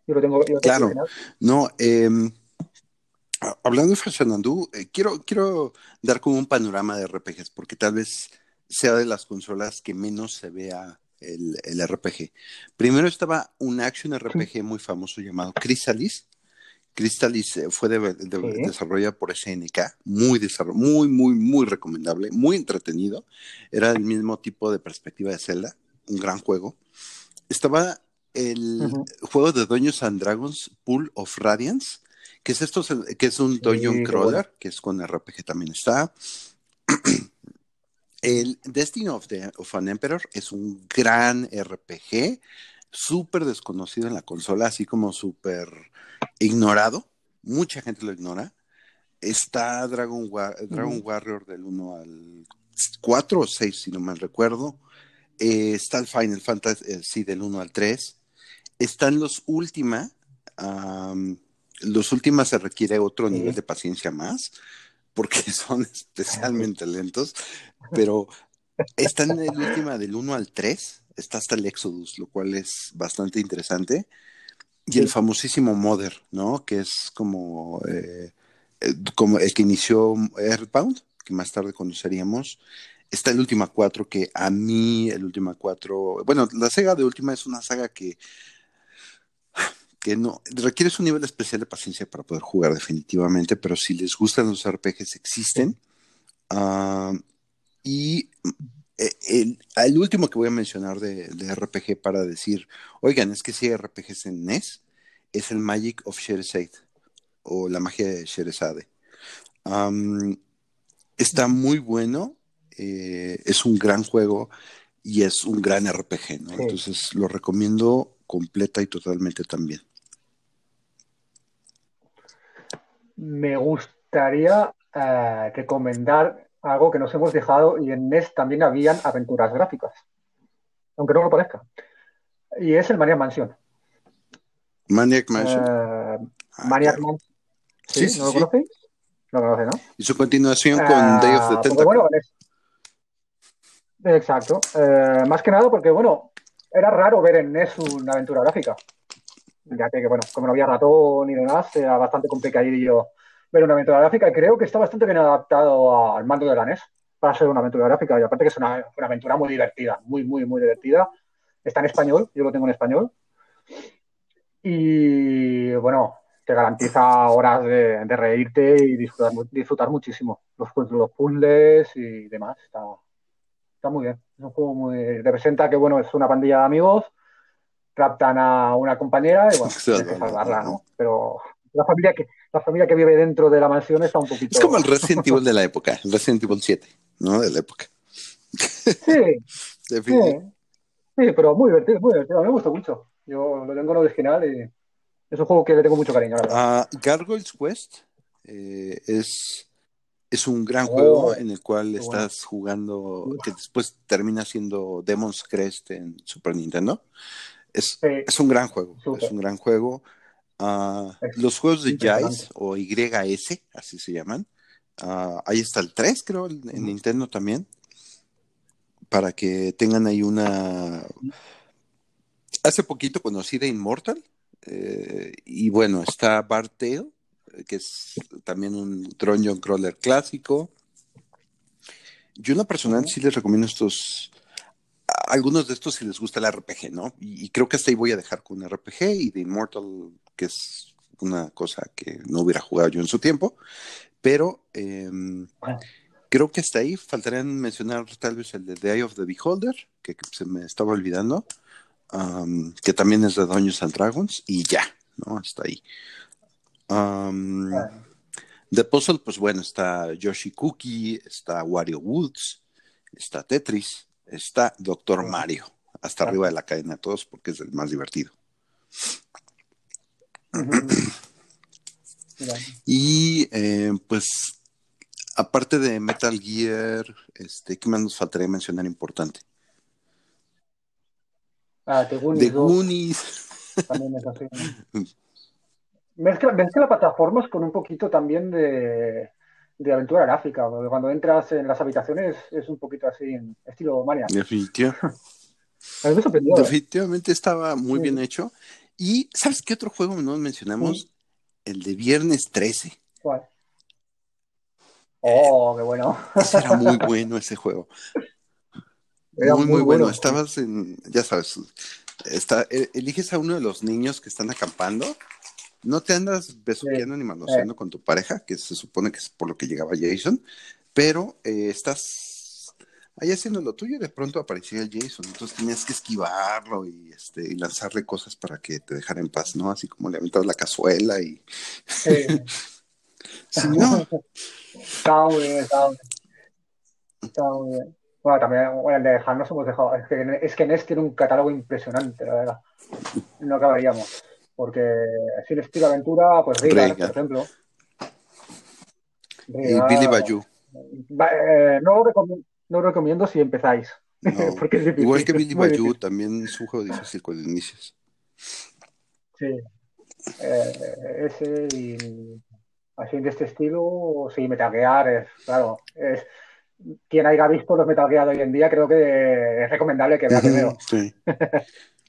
Yo lo tengo. Yo claro. tengo no, eh, Hablando de Fashionandú, eh, quiero, quiero dar como un panorama de RPGs, porque tal vez sea de las consolas que menos se vea el, el RPG. Primero estaba un action RPG muy famoso llamado Crystalis. Crystalis eh, fue de, de, sí. desarrollado por SNK, muy, muy, muy, muy recomendable, muy entretenido. Era el mismo tipo de perspectiva de Zelda, un gran juego. Estaba el uh -huh. juego de Dungeons and Dragons Pool of Radiance, que es esto, que es un sí, Dungeon Crawler, bueno. que es con RPG también está. El Destiny of, the, of, an Emperor es un gran RPG, súper desconocido en la consola, así como súper ignorado. Mucha gente lo ignora. Está Dragon, War Dragon mm. Warrior del 1 al 4 o 6, si no mal recuerdo. Eh, está el Final Fantasy eh, sí, del 1 al 3. Están los Ultima. Um, los últimos se requiere otro sí. nivel de paciencia más, porque son especialmente lentos, pero están en el última del 1 al 3, está hasta el Exodus, lo cual es bastante interesante. Y el famosísimo Mother, ¿no? Que es como, eh, como el que inició Earthbound, que más tarde conoceríamos. Está el Última 4, que a mí el Última 4, bueno, la saga de Última es una saga que que no requieres un nivel especial de paciencia para poder jugar definitivamente, pero si les gustan los RPGs existen. Uh, y eh, el, el, último que voy a mencionar de, de, RPG para decir, oigan, es que si hay RPGs en NES, es el Magic of Sheresade o la magia de Sheresade. Um, está muy bueno, eh, es un gran juego y es un gran RPG, ¿no? Sí. Entonces lo recomiendo completa y totalmente también. Me gustaría eh, recomendar algo que nos hemos dejado y en NES también habían aventuras gráficas, aunque no lo parezca. Y es el. Maniac Mansion. Eh, Ah, Maniac claro. Mansion. Sí, ¿Sí? sí, ¿No lo sí. conocéis? Lo conocéis, ¿no? Y su continuación con Ah, Day of the porque, Tentacle. bueno, es- Exacto. Eh, más que nada porque, bueno, era raro ver en NES una aventura gráfica. Ya que, bueno, como no había ratón ni demás, era bastante complicadillo ver una aventura gráfica y creo que está bastante bien adaptado al mando de la NES para ser una aventura gráfica. Y aparte que es una, una aventura muy divertida, muy, muy, muy divertida. Está en español, yo lo tengo en español. Y, bueno, te garantiza horas de, de reírte y disfrutar, disfrutar muchísimo. Los, los puzzles y demás. Está, está muy bien. Es un juego muy. Representa que, bueno, es una pandilla de amigos, raptan a una compañera y, bueno, tienes que salvarla, ¿no? Pero la familia que, la familia que vive dentro de la mansión está un poquito. Es como el Resident Evil de la época, el Resident Evil 7, ¿no? De la época. Sí, sí, sí, pero muy divertido, muy divertido. A mí me gustó mucho. Yo lo tengo en original y es un juego que le tengo mucho cariño, la verdad. Ah, Gargoyles Quest eh, es, es un gran Oh, juego en el cual bueno. estás jugando, que después termina siendo Demon's Crest en Super Nintendo. Es, Sí, es un gran juego, es un gran juego. Ah, los juegos de. Jice o YS, así se llaman. Ah, ahí está el 3, creo, en. Nintendo también. Para que tengan ahí una... Hace poquito conocí de Immortal. eh, y bueno, está Bart Tale, eh, que es también un Dungeon Crawler clásico. Yo en lo personal sí les recomiendo estos, a algunos de estos si les gusta el RPG, ¿no? Y, y creo que hasta ahí voy a dejar con RPG y de Immortal, que es una cosa que no hubiera jugado yo en su tiempo, pero em, creo que hasta ahí faltarían mencionar tal vez el de The Eye of the Beholder, que, que se me estaba olvidando, que también es de Dungeons and Dragons, y ya, ¿no? Hasta ahí. Am, ah, de Puzzle, pues bueno, está Yoshi Cookie, está Wario Woods, está Tetris, está Doctor. Mario, hasta Ah, arriba de la cadena de todos porque es el más divertido. Y eh, pues aparte de Metal Gear, este, ¿qué más nos faltaría mencionar importante? Ah, The Goonies 2 Goonies. también es así. ¿no? Mezcla, mezcla plataformas con un poquito también de, de aventura gráfica, porque cuando entras en las habitaciones es un poquito así, en estilo Maniac. Definitiva- A mí me sorprendió, ¿eh? definitivamente estaba muy Sí. bien hecho. Y ¿sabes qué otro juego no mencionamos? El de Viernes 13. ¿Cuál? Oh, qué bueno. Ese era muy bueno ese juego. Era Muy, muy muy bueno. bueno. Estabas en, ya sabes, está, e- eliges a uno de los niños que están acampando. No te andas Sí, besuqueando ni manoseando con tu pareja, que se supone que es por lo que llegaba Jason, pero eh, estás ahí haciendo lo tuyo y de pronto aparecía el Jason. Entonces tenías que esquivarlo y, este, y lanzarle cosas para que te dejara en paz, ¿no? Así como le aventabas la cazuela y... sí. Si no, Estaba muy bien, estaba muy bien. Muy bien. Bueno, también bueno, el de dejar nos hemos dejado. Es que, es que NES tiene un catálogo impresionante, la verdad. No acabaríamos. Porque sin estilo aventura, pues Rigar, por ejemplo. y Billy Bayou. eh, no, recomiendo, no recomiendo si empezáis. No. Porque es difícil. Igual que Billy Bayou, también es un juego difícil cuando inicias. Sí. Eh, ese y así de este estilo, sí, Metal Gear es, claro, es quien haya visto los Metal Gear de hoy en día, creo que es recomendable que vea primero, sí.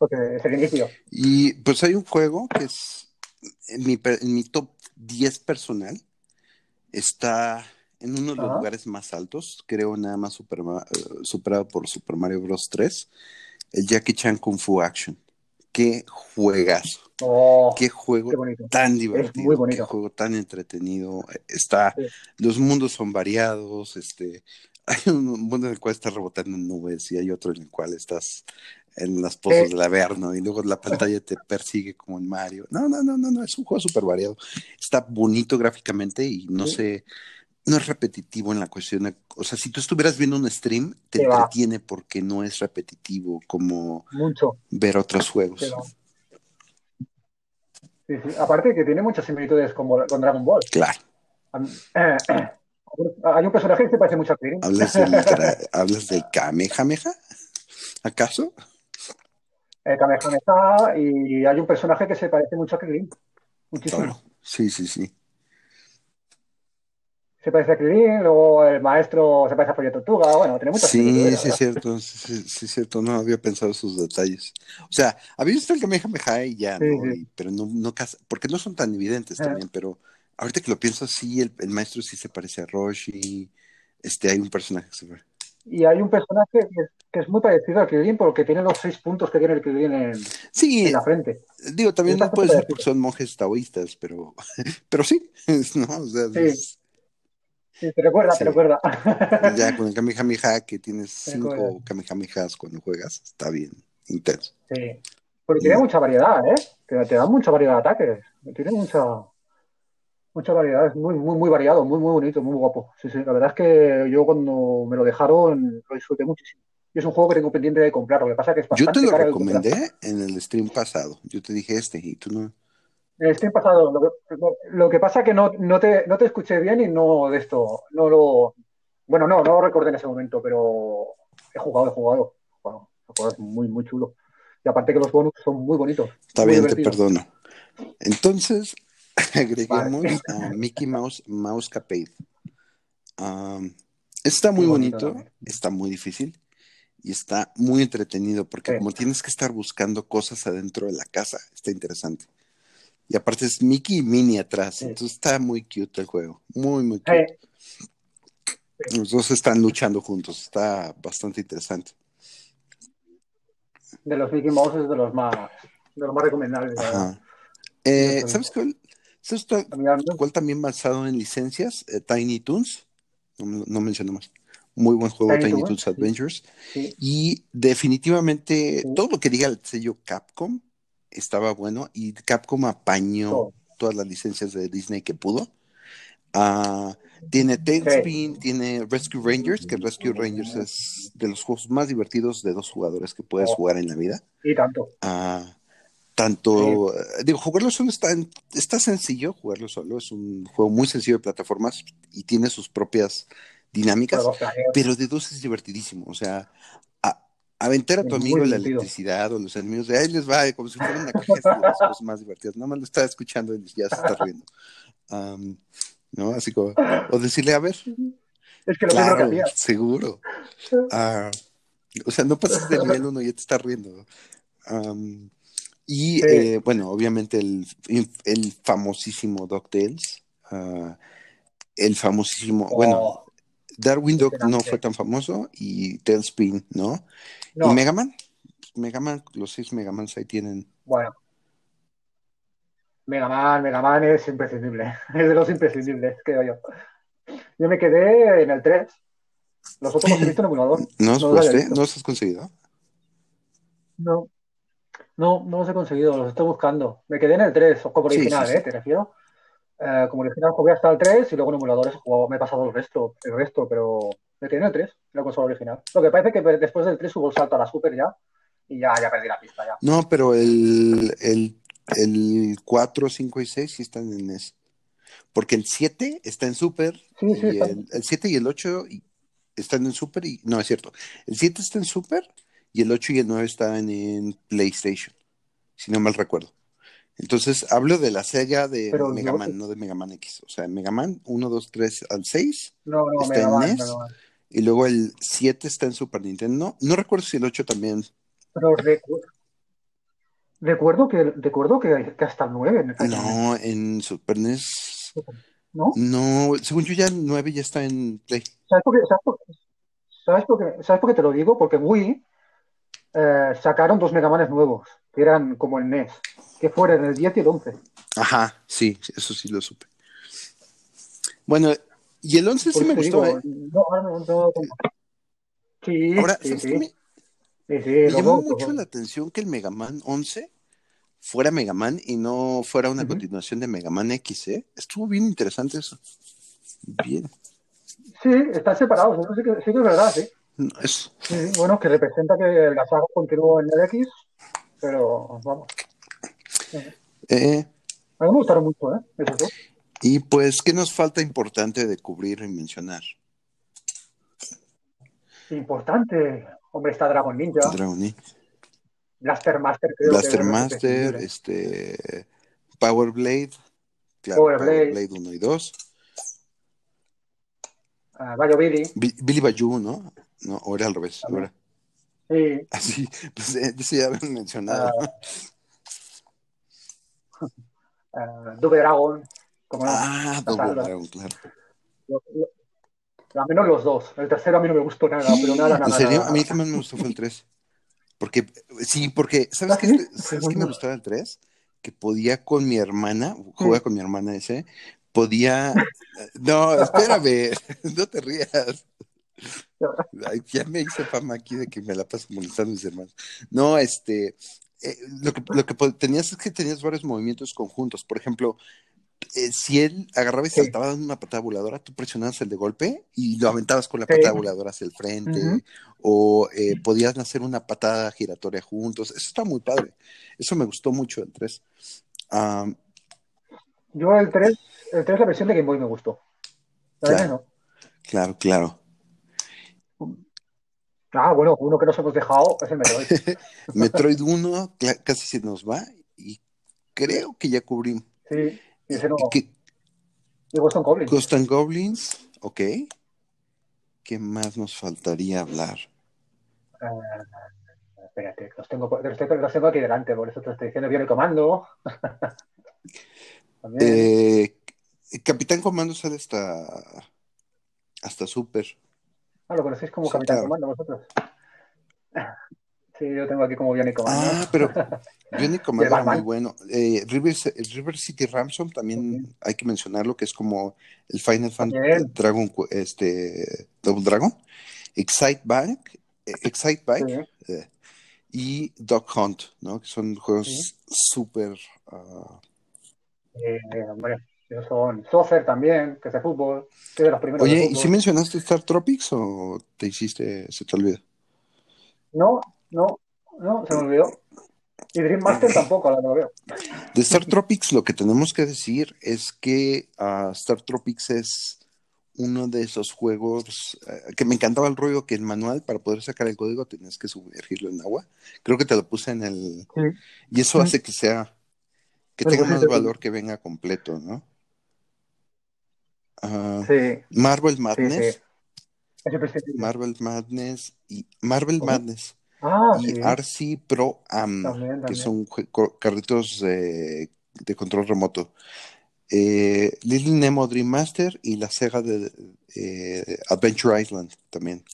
porque es el inicio. Y pues hay un juego que es en mi, en mi top 10 personal, está en uno de los Ajá. lugares más altos, creo nada más super- eh, superado por Super Mario Bros. 3, el Jackie Chan Kung Fu Action. Qué juegazo, Oh, qué juego qué tan muy divertido, qué juego tan entretenido. Está, Sí. los mundos son variados, este, hay un mundo en el cual estás rebotando en nubes y hay otro en el cual estás en las pozas Eh, del Averno y luego la pantalla te persigue como en Mario. No, no, no, no, no, es un juego súper variado. Está bonito gráficamente y no sí, sé, no es repetitivo en la cuestión. de- o sea, si tú estuvieras viendo un stream, te va, entretiene porque no es repetitivo como mucho, ver otros juegos. Sí, sí. Aparte que tiene muchas similitudes con, con Dragon Ball. Claro, Am- eh, hay un personaje que se parece mucho a Krillin. hablas del, hablas del Kamehameha, ¿acaso? El y hay un personaje que se parece mucho a Krillin. Muchísimo. Claro. Sí, sí, sí. Se parece a Krillin, luego el maestro se parece a Pollo Tortuga. Bueno, tiene muchas Sí, sí, es cierto, sí, sí, es cierto, no había pensado esos detalles. O sea, había visto el Kamehameha y ya, Sí, ¿no? sí. Y- pero no, no porque no son tan evidentes también, pero ahorita que lo pienso, sí, el, el maestro sí se parece a Roshi, este, hay un personaje que se parece. Y hay un personaje que es, que es muy parecido a Krillin porque tiene los seis puntos que tiene el Krillin en, Sí, en la frente. digo, también no puede ser porque son monjes taoístas, pero, pero sí, ¿no? O sea, Sí. es- Sí, te recuerda, Sí. te recuerda. ya con el Kamehameha que tienes cinco. Kamehamehas cuando juegas, está bien intenso. Sí. Porque tiene mucha variedad, ¿eh? Te, te da mucha variedad de ataques. Tiene mucha, mucha variedad. Es muy, muy, muy variado, muy, muy bonito, muy guapo. Sí, sí. La verdad es que yo cuando me lo dejaron lo disfruté muchísimo. Y es un juego que tengo pendiente de comprar. Lo que pasa es que es Yo bastante te lo caro recomendé en el stream pasado, yo te dije este y tú no. El stream pasado, lo que, lo, lo que pasa es que no, no, te, no te escuché bien y no de esto, no lo, bueno, no, no lo recordé en ese momento, pero he jugado, he jugado. Bueno, el juego es muy, muy chulo. Y aparte que los bonus son muy bonitos. Está muy bien, te perdono. Entonces, agreguemos a Mickey Mouse Mousecapade. Um, está muy Muy bonito está muy difícil y está muy entretenido porque Sí. como tienes que estar buscando cosas adentro de la casa, está interesante. Y aparte es Mickey y Minnie atrás, Sí. entonces está muy cute el juego, muy, muy cute. Los dos están luchando juntos, está bastante interesante. de los Mickey Mouse es de los más, de los más recomendables. Ajá. Eh, ¿Sabes cuál? ¿Sabes cuál- A mí, al menos, cuál también basado en licencias? Eh, Tiny Toons. No, no menciono más. Muy buen juego, Tiny Tiny, Toons, sí. Adventures. sí. Y definitivamente Sí. todo lo que diga el sello Capcom estaba bueno y Capcom apañó todas las licencias de Disney que pudo. Ah, tiene Tailspin, tiene Rescue Rangers, que Rescue Rangers es de los juegos más divertidos de dos jugadores que puedes Oh. jugar en la vida. Y tanto. Ah, tanto, eh, digo, jugarlo solo está, está sencillo, jugarlo solo, es un juego muy sencillo de plataformas y tiene sus propias dinámicas, pero de dos es divertidísimo, o sea, a- aventar a tu amigo la electricidad o los enemigos de ahí les va, como si fuera una caja de las cosas más divertidas, nada más lo está escuchando y ya se está riendo. Am, ¿No? Así como, o decirle, a ver, Es que lo claro, seguro. Ah, o sea, no pasas del nivel uno y ya te está riendo. Y Sí. eh, bueno, obviamente el, el famosísimo DuckTales. ah, el famosísimo, bueno, Oh, Darwin Duck no fue tan famoso y Tailspin, ¿no? no, ¿Y Mega Man? Mega Man, los seis Mega Mans ahí tienen. bueno. Mega Man, Mega Man es imprescindible. Es de los imprescindibles, creo yo. Yo me quedé en el 3. Los otros los he visto en emulador. ¿No No los visto. ¿No os has conseguido? No. No, no los he conseguido, los estoy buscando. Me quedé en el 3, como Sí, original, sí, sí. ¿eh? Te refiero. Eh, como original jugué hasta el 3 y luego en emuladores he jugado- me he pasado el resto, el resto, pero me quedé en el 3, en la consola original. Lo que parece que después del 3 hubo el salto a la Super ya y ya, ya perdí la pista ya. No, pero el, el, el 4, 5 y 6 sí están en NES. Porque el 7 está en Super Sí, sí, y el, el 7 y el 8 y- están en Super y no es cierto. El 7 está en Super y el 8 y el 9 están en PlayStation, si no mal recuerdo. Entonces hablo de la Sega de Pero Mega no- Man, no de Mega Man X. O sea, Mega Man 1, 2, 3 al 6 No, no, Está Mega en Man, NES. Mega Man. y luego el 7 está en Super Nintendo. No recuerdo si el 8 también. Pero recu- recuerdo que, recuerdo que, que hasta el 9. No, en Super NES. ¿No? No, según yo ya el 9 ya está en Play. ¿Sabes por qué, sabes por, sabes por qué- sabes por qué te lo digo? Porque en Wii eh, sacaron dos Mega Manes nuevos, que eran como el NES, que fueron el 10 y el 11. Ajá, sí, eso sí lo supe. Bueno, y el 11 sí me gustó, digo, ¿eh? no, ahora no- no- Sí, Ahora, sí, ¿sabes sí. me, Sí, me llamó mucho la atención que el Mega Man 11 fuera Mega Man y no fuera una continuación de Mega Man X, ¿eh? Estuvo bien interesante eso. Bien. Sí, están separados, eso sí que, sí que es verdad, sí. Es- Sí, Bueno, que representa que la saga continúa en el X, pero vamos. eh, A mí me gustaron mucho, ¿eh? Y pues, ¿qué nos falta importante de cubrir y mencionar? Importante. Hombre, está Dragon Ninja. Dragon Age. Blaster Master, creo Blaster que es Master, imprescindible. este, Power Blade, claro, Power Power Blade. Blade 1 y 2. Ah, Bayo Billy. Bi- Billy Bayou, ¿no? No, o era al revés, También. ahora. Sí. Así, pues eh, ese ya habían mencionado. ah, Double Dragon. Como ah, Casarlo. Dragon, claro. Lo- lo- a menos los dos. El tercero a mí no me gustó nada, pero nada, nada. ¿En serio? nada, A mí el más me gustó fue el 3. Porque, sí, porque, ¿sabes ¿Ah, qué, sí? ¿sabes qué me gustaba del 3? Que podía con mi hermana, juega Mm. con mi hermana ese, podía... No, espérame, no te rías. Ay, ya me hice fama aquí de que me la paso molestando a mis hermanos. No, este, eh, lo que, lo que tenías es que tenías varios movimientos conjuntos. Por ejemplo, eh, si él agarraba y saltaba dando una patada voladora, tú presionabas el de golpe y lo aventabas con la Sí. patada voladora hacia el frente, o eh, podías hacer una patada giratoria juntos. Eso está muy padre. Eso me gustó mucho el 3. Am, Yo el 3, el 3 la versión de Game Boy me gustó. La Claro. no. claro, claro. Ah, bueno, uno que nos hemos dejado es el Metroid. Metroid 1 cla- casi se nos va y creo que ya cubrimos. Sí, ese no. Y Boston Goblins. Ghost and Goblins, ok. ¿Qué más nos faltaría hablar? Ah, espérate, los tengo, los, tengo, los tengo aquí delante, por eso te estoy diciendo bien el comando. También. Eh, Capitán Comando sale hasta hasta Super. Ah, lo conocéis como sí, Capitán claro. Comando vosotros. Sí, yo tengo aquí como Bionic Comando. Ah, pero Bionic era Batman. muy bueno. Eh, River, River City Ransom también hay que mencionarlo, que es como el Final Fantasy También. Dragon, este, Double Dragon, Excite Bank, eh, Excite Bike Sí, eh, y Dog Hunt, ¿no? Que son juegos Sí. súper... ah, eh, hombre, esos son Soccer también, que es de fútbol, que es de los primeros Oye, ¿y si mencionaste Star Tropics o te hiciste, se te olvidó? No, no, no, se me olvidó. Y Dream Master tampoco, ahora lo veo. De Star Tropics lo que tenemos que decir es que ah, Star Tropics es uno de esos juegos eh, que me encantaba el rollo que el manual para poder sacar el código tenías que sumergirlo en agua. Creo que te lo puse en el... Sí. Y eso hace que sea... que tenga pues más valor que venga completo, ¿no? Sí, Marvel Madness, sí. Marvel Madness y Marvel. Madness Ah, y. RC Pro Am, También, que son carritos de, de control remoto. Eh, Little Nemo Dream Master y la Sega de eh, Adventure Island también.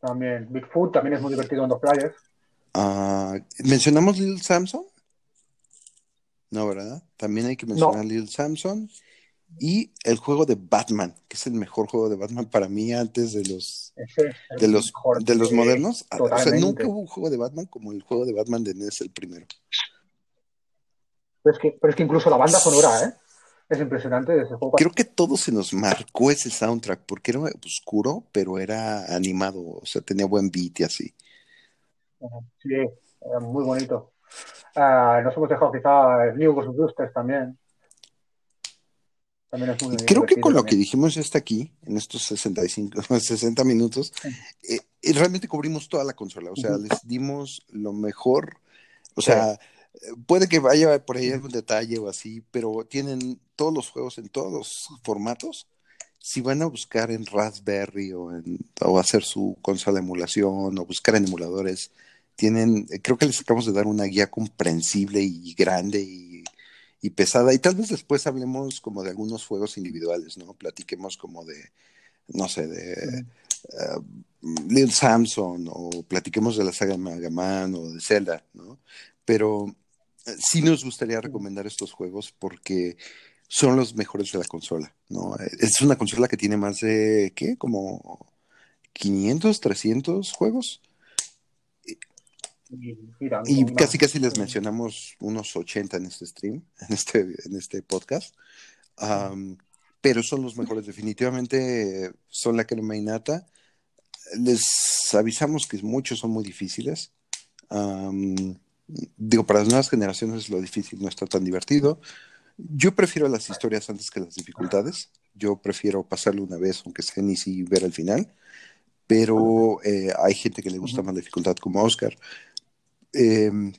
También. Bigfoot también es muy divertido en dos players. Ah, ¿Mencionamos Little Samson? No, ¿verdad? También hay que mencionar Little Samson y el juego de Batman, que es el mejor juego de Batman para mí antes de los de los de los modernos. O sea, nunca hubo un juego de Batman como el juego de Batman de NES el primero. Pero es, que, pero es que incluso la banda sonora, ¿eh? Es impresionante de ese juego. Creo que todo se nos marcó ese soundtrack porque era oscuro, pero era animado, o sea, tenía buen beat y así. Sí, era muy bonito. Ah, nos hemos dejado quizá New Ghostbusters también. También es muy Creo que con lo que también. dijimos hasta aquí, en estos 65, 60 minutos, eh, eh, realmente cubrimos toda la consola, o sea, Ujú. les dimos lo mejor, o Sí. sea, eh, puede que vaya por ahí algún detalle o así, pero tienen todos los juegos en todos los formatos. Si van a buscar en Raspberry o, en, o hacer su consola de emulación o buscar en emuladores, tienen, eh, creo que les acabamos de dar una guía comprensible y grande y, pesada. Y tal vez después hablemos como de algunos juegos individuales, ¿no? Platiquemos como de, no sé, de uh, Lil Samson o platiquemos de la saga de Mega Man o de Zelda, ¿no? Pero eh, sí nos gustaría recomendar estos juegos porque son los mejores de la consola, ¿no? Eh, Es una consola que tiene más de, ¿qué? Como 500, 300 juegos. Y, casi casi les mencionamos unos 80 en este stream, en este, en este podcast. Am, pero son los mejores, definitivamente eh, son la crema innata. Les avisamos que muchos son muy difíciles. Am, digo, para las nuevas generaciones lo difícil no está tan divertido. Yo prefiero las historias antes que las dificultades. Yo prefiero pasarlo una vez, aunque sea ni si ver el final. pero eh, hay gente que le gusta más la dificultad como Oscar. Em,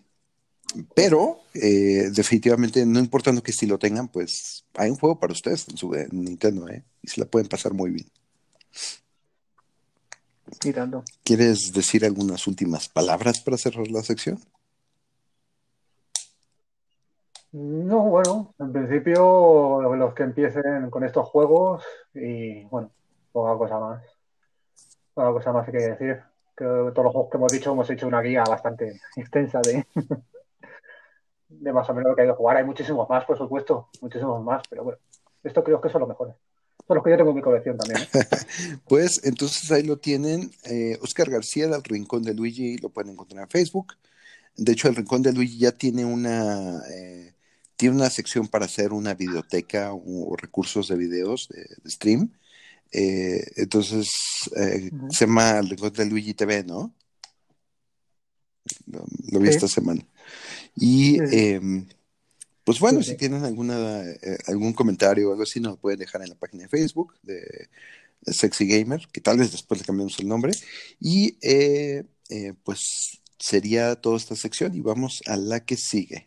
pero eh, definitivamente, no importando qué estilo tengan, pues hay un juego para ustedes en su Nintendo, ¿eh? Y se la pueden pasar muy bien. ¿Quieres decir algunas últimas palabras para cerrar la sección? No, bueno, en principio los que empiecen con estos juegos y bueno, poca cosa más. Poca cosa más que decir. Que todos los juegos que hemos dicho hemos hecho una guía bastante extensa de, de más o menos lo que hay que jugar. Hay muchísimos más, por supuesto, muchísimos más, pero bueno, esto creo que son los mejores. Son los que yo tengo en mi colección también. ¿eh? pues entonces ahí lo tienen. Eh, Oscar García del Rincón de Luigi, lo pueden encontrar en Facebook. De hecho, el Rincón de Luigi ya tiene una... Eh, tiene una sección para hacer una videoteca o, recursos de videos de, stream. Eh, entonces, eh, se llama El Rincón de Luigi TV, ¿no? Lo, vi esta semana. Y em, pues bueno, si tienen alguna eh, algún comentario o algo así, nos lo pueden dejar en la página de Facebook de, Sexy Gamer, que tal vez después le cambiemos el nombre. Y pues sería toda esta sección y vamos a la que sigue.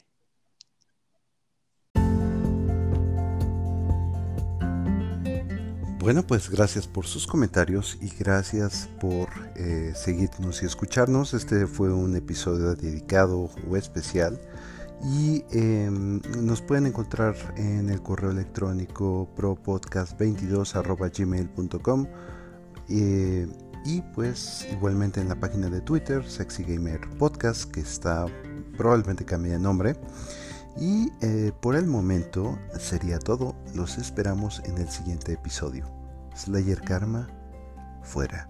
Bueno, pues gracias por sus comentarios y gracias por eh, seguirnos y escucharnos. Este fue un episodio dedicado o especial y em, nos pueden encontrar en el correo electrónico propodcast22 eh, y pues igualmente en la página de Twitter Sexy Podcast que está probablemente cambia de nombre. Y eh, por el momento sería todo. Los esperamos en el siguiente episodio. Slayer Karma fuera.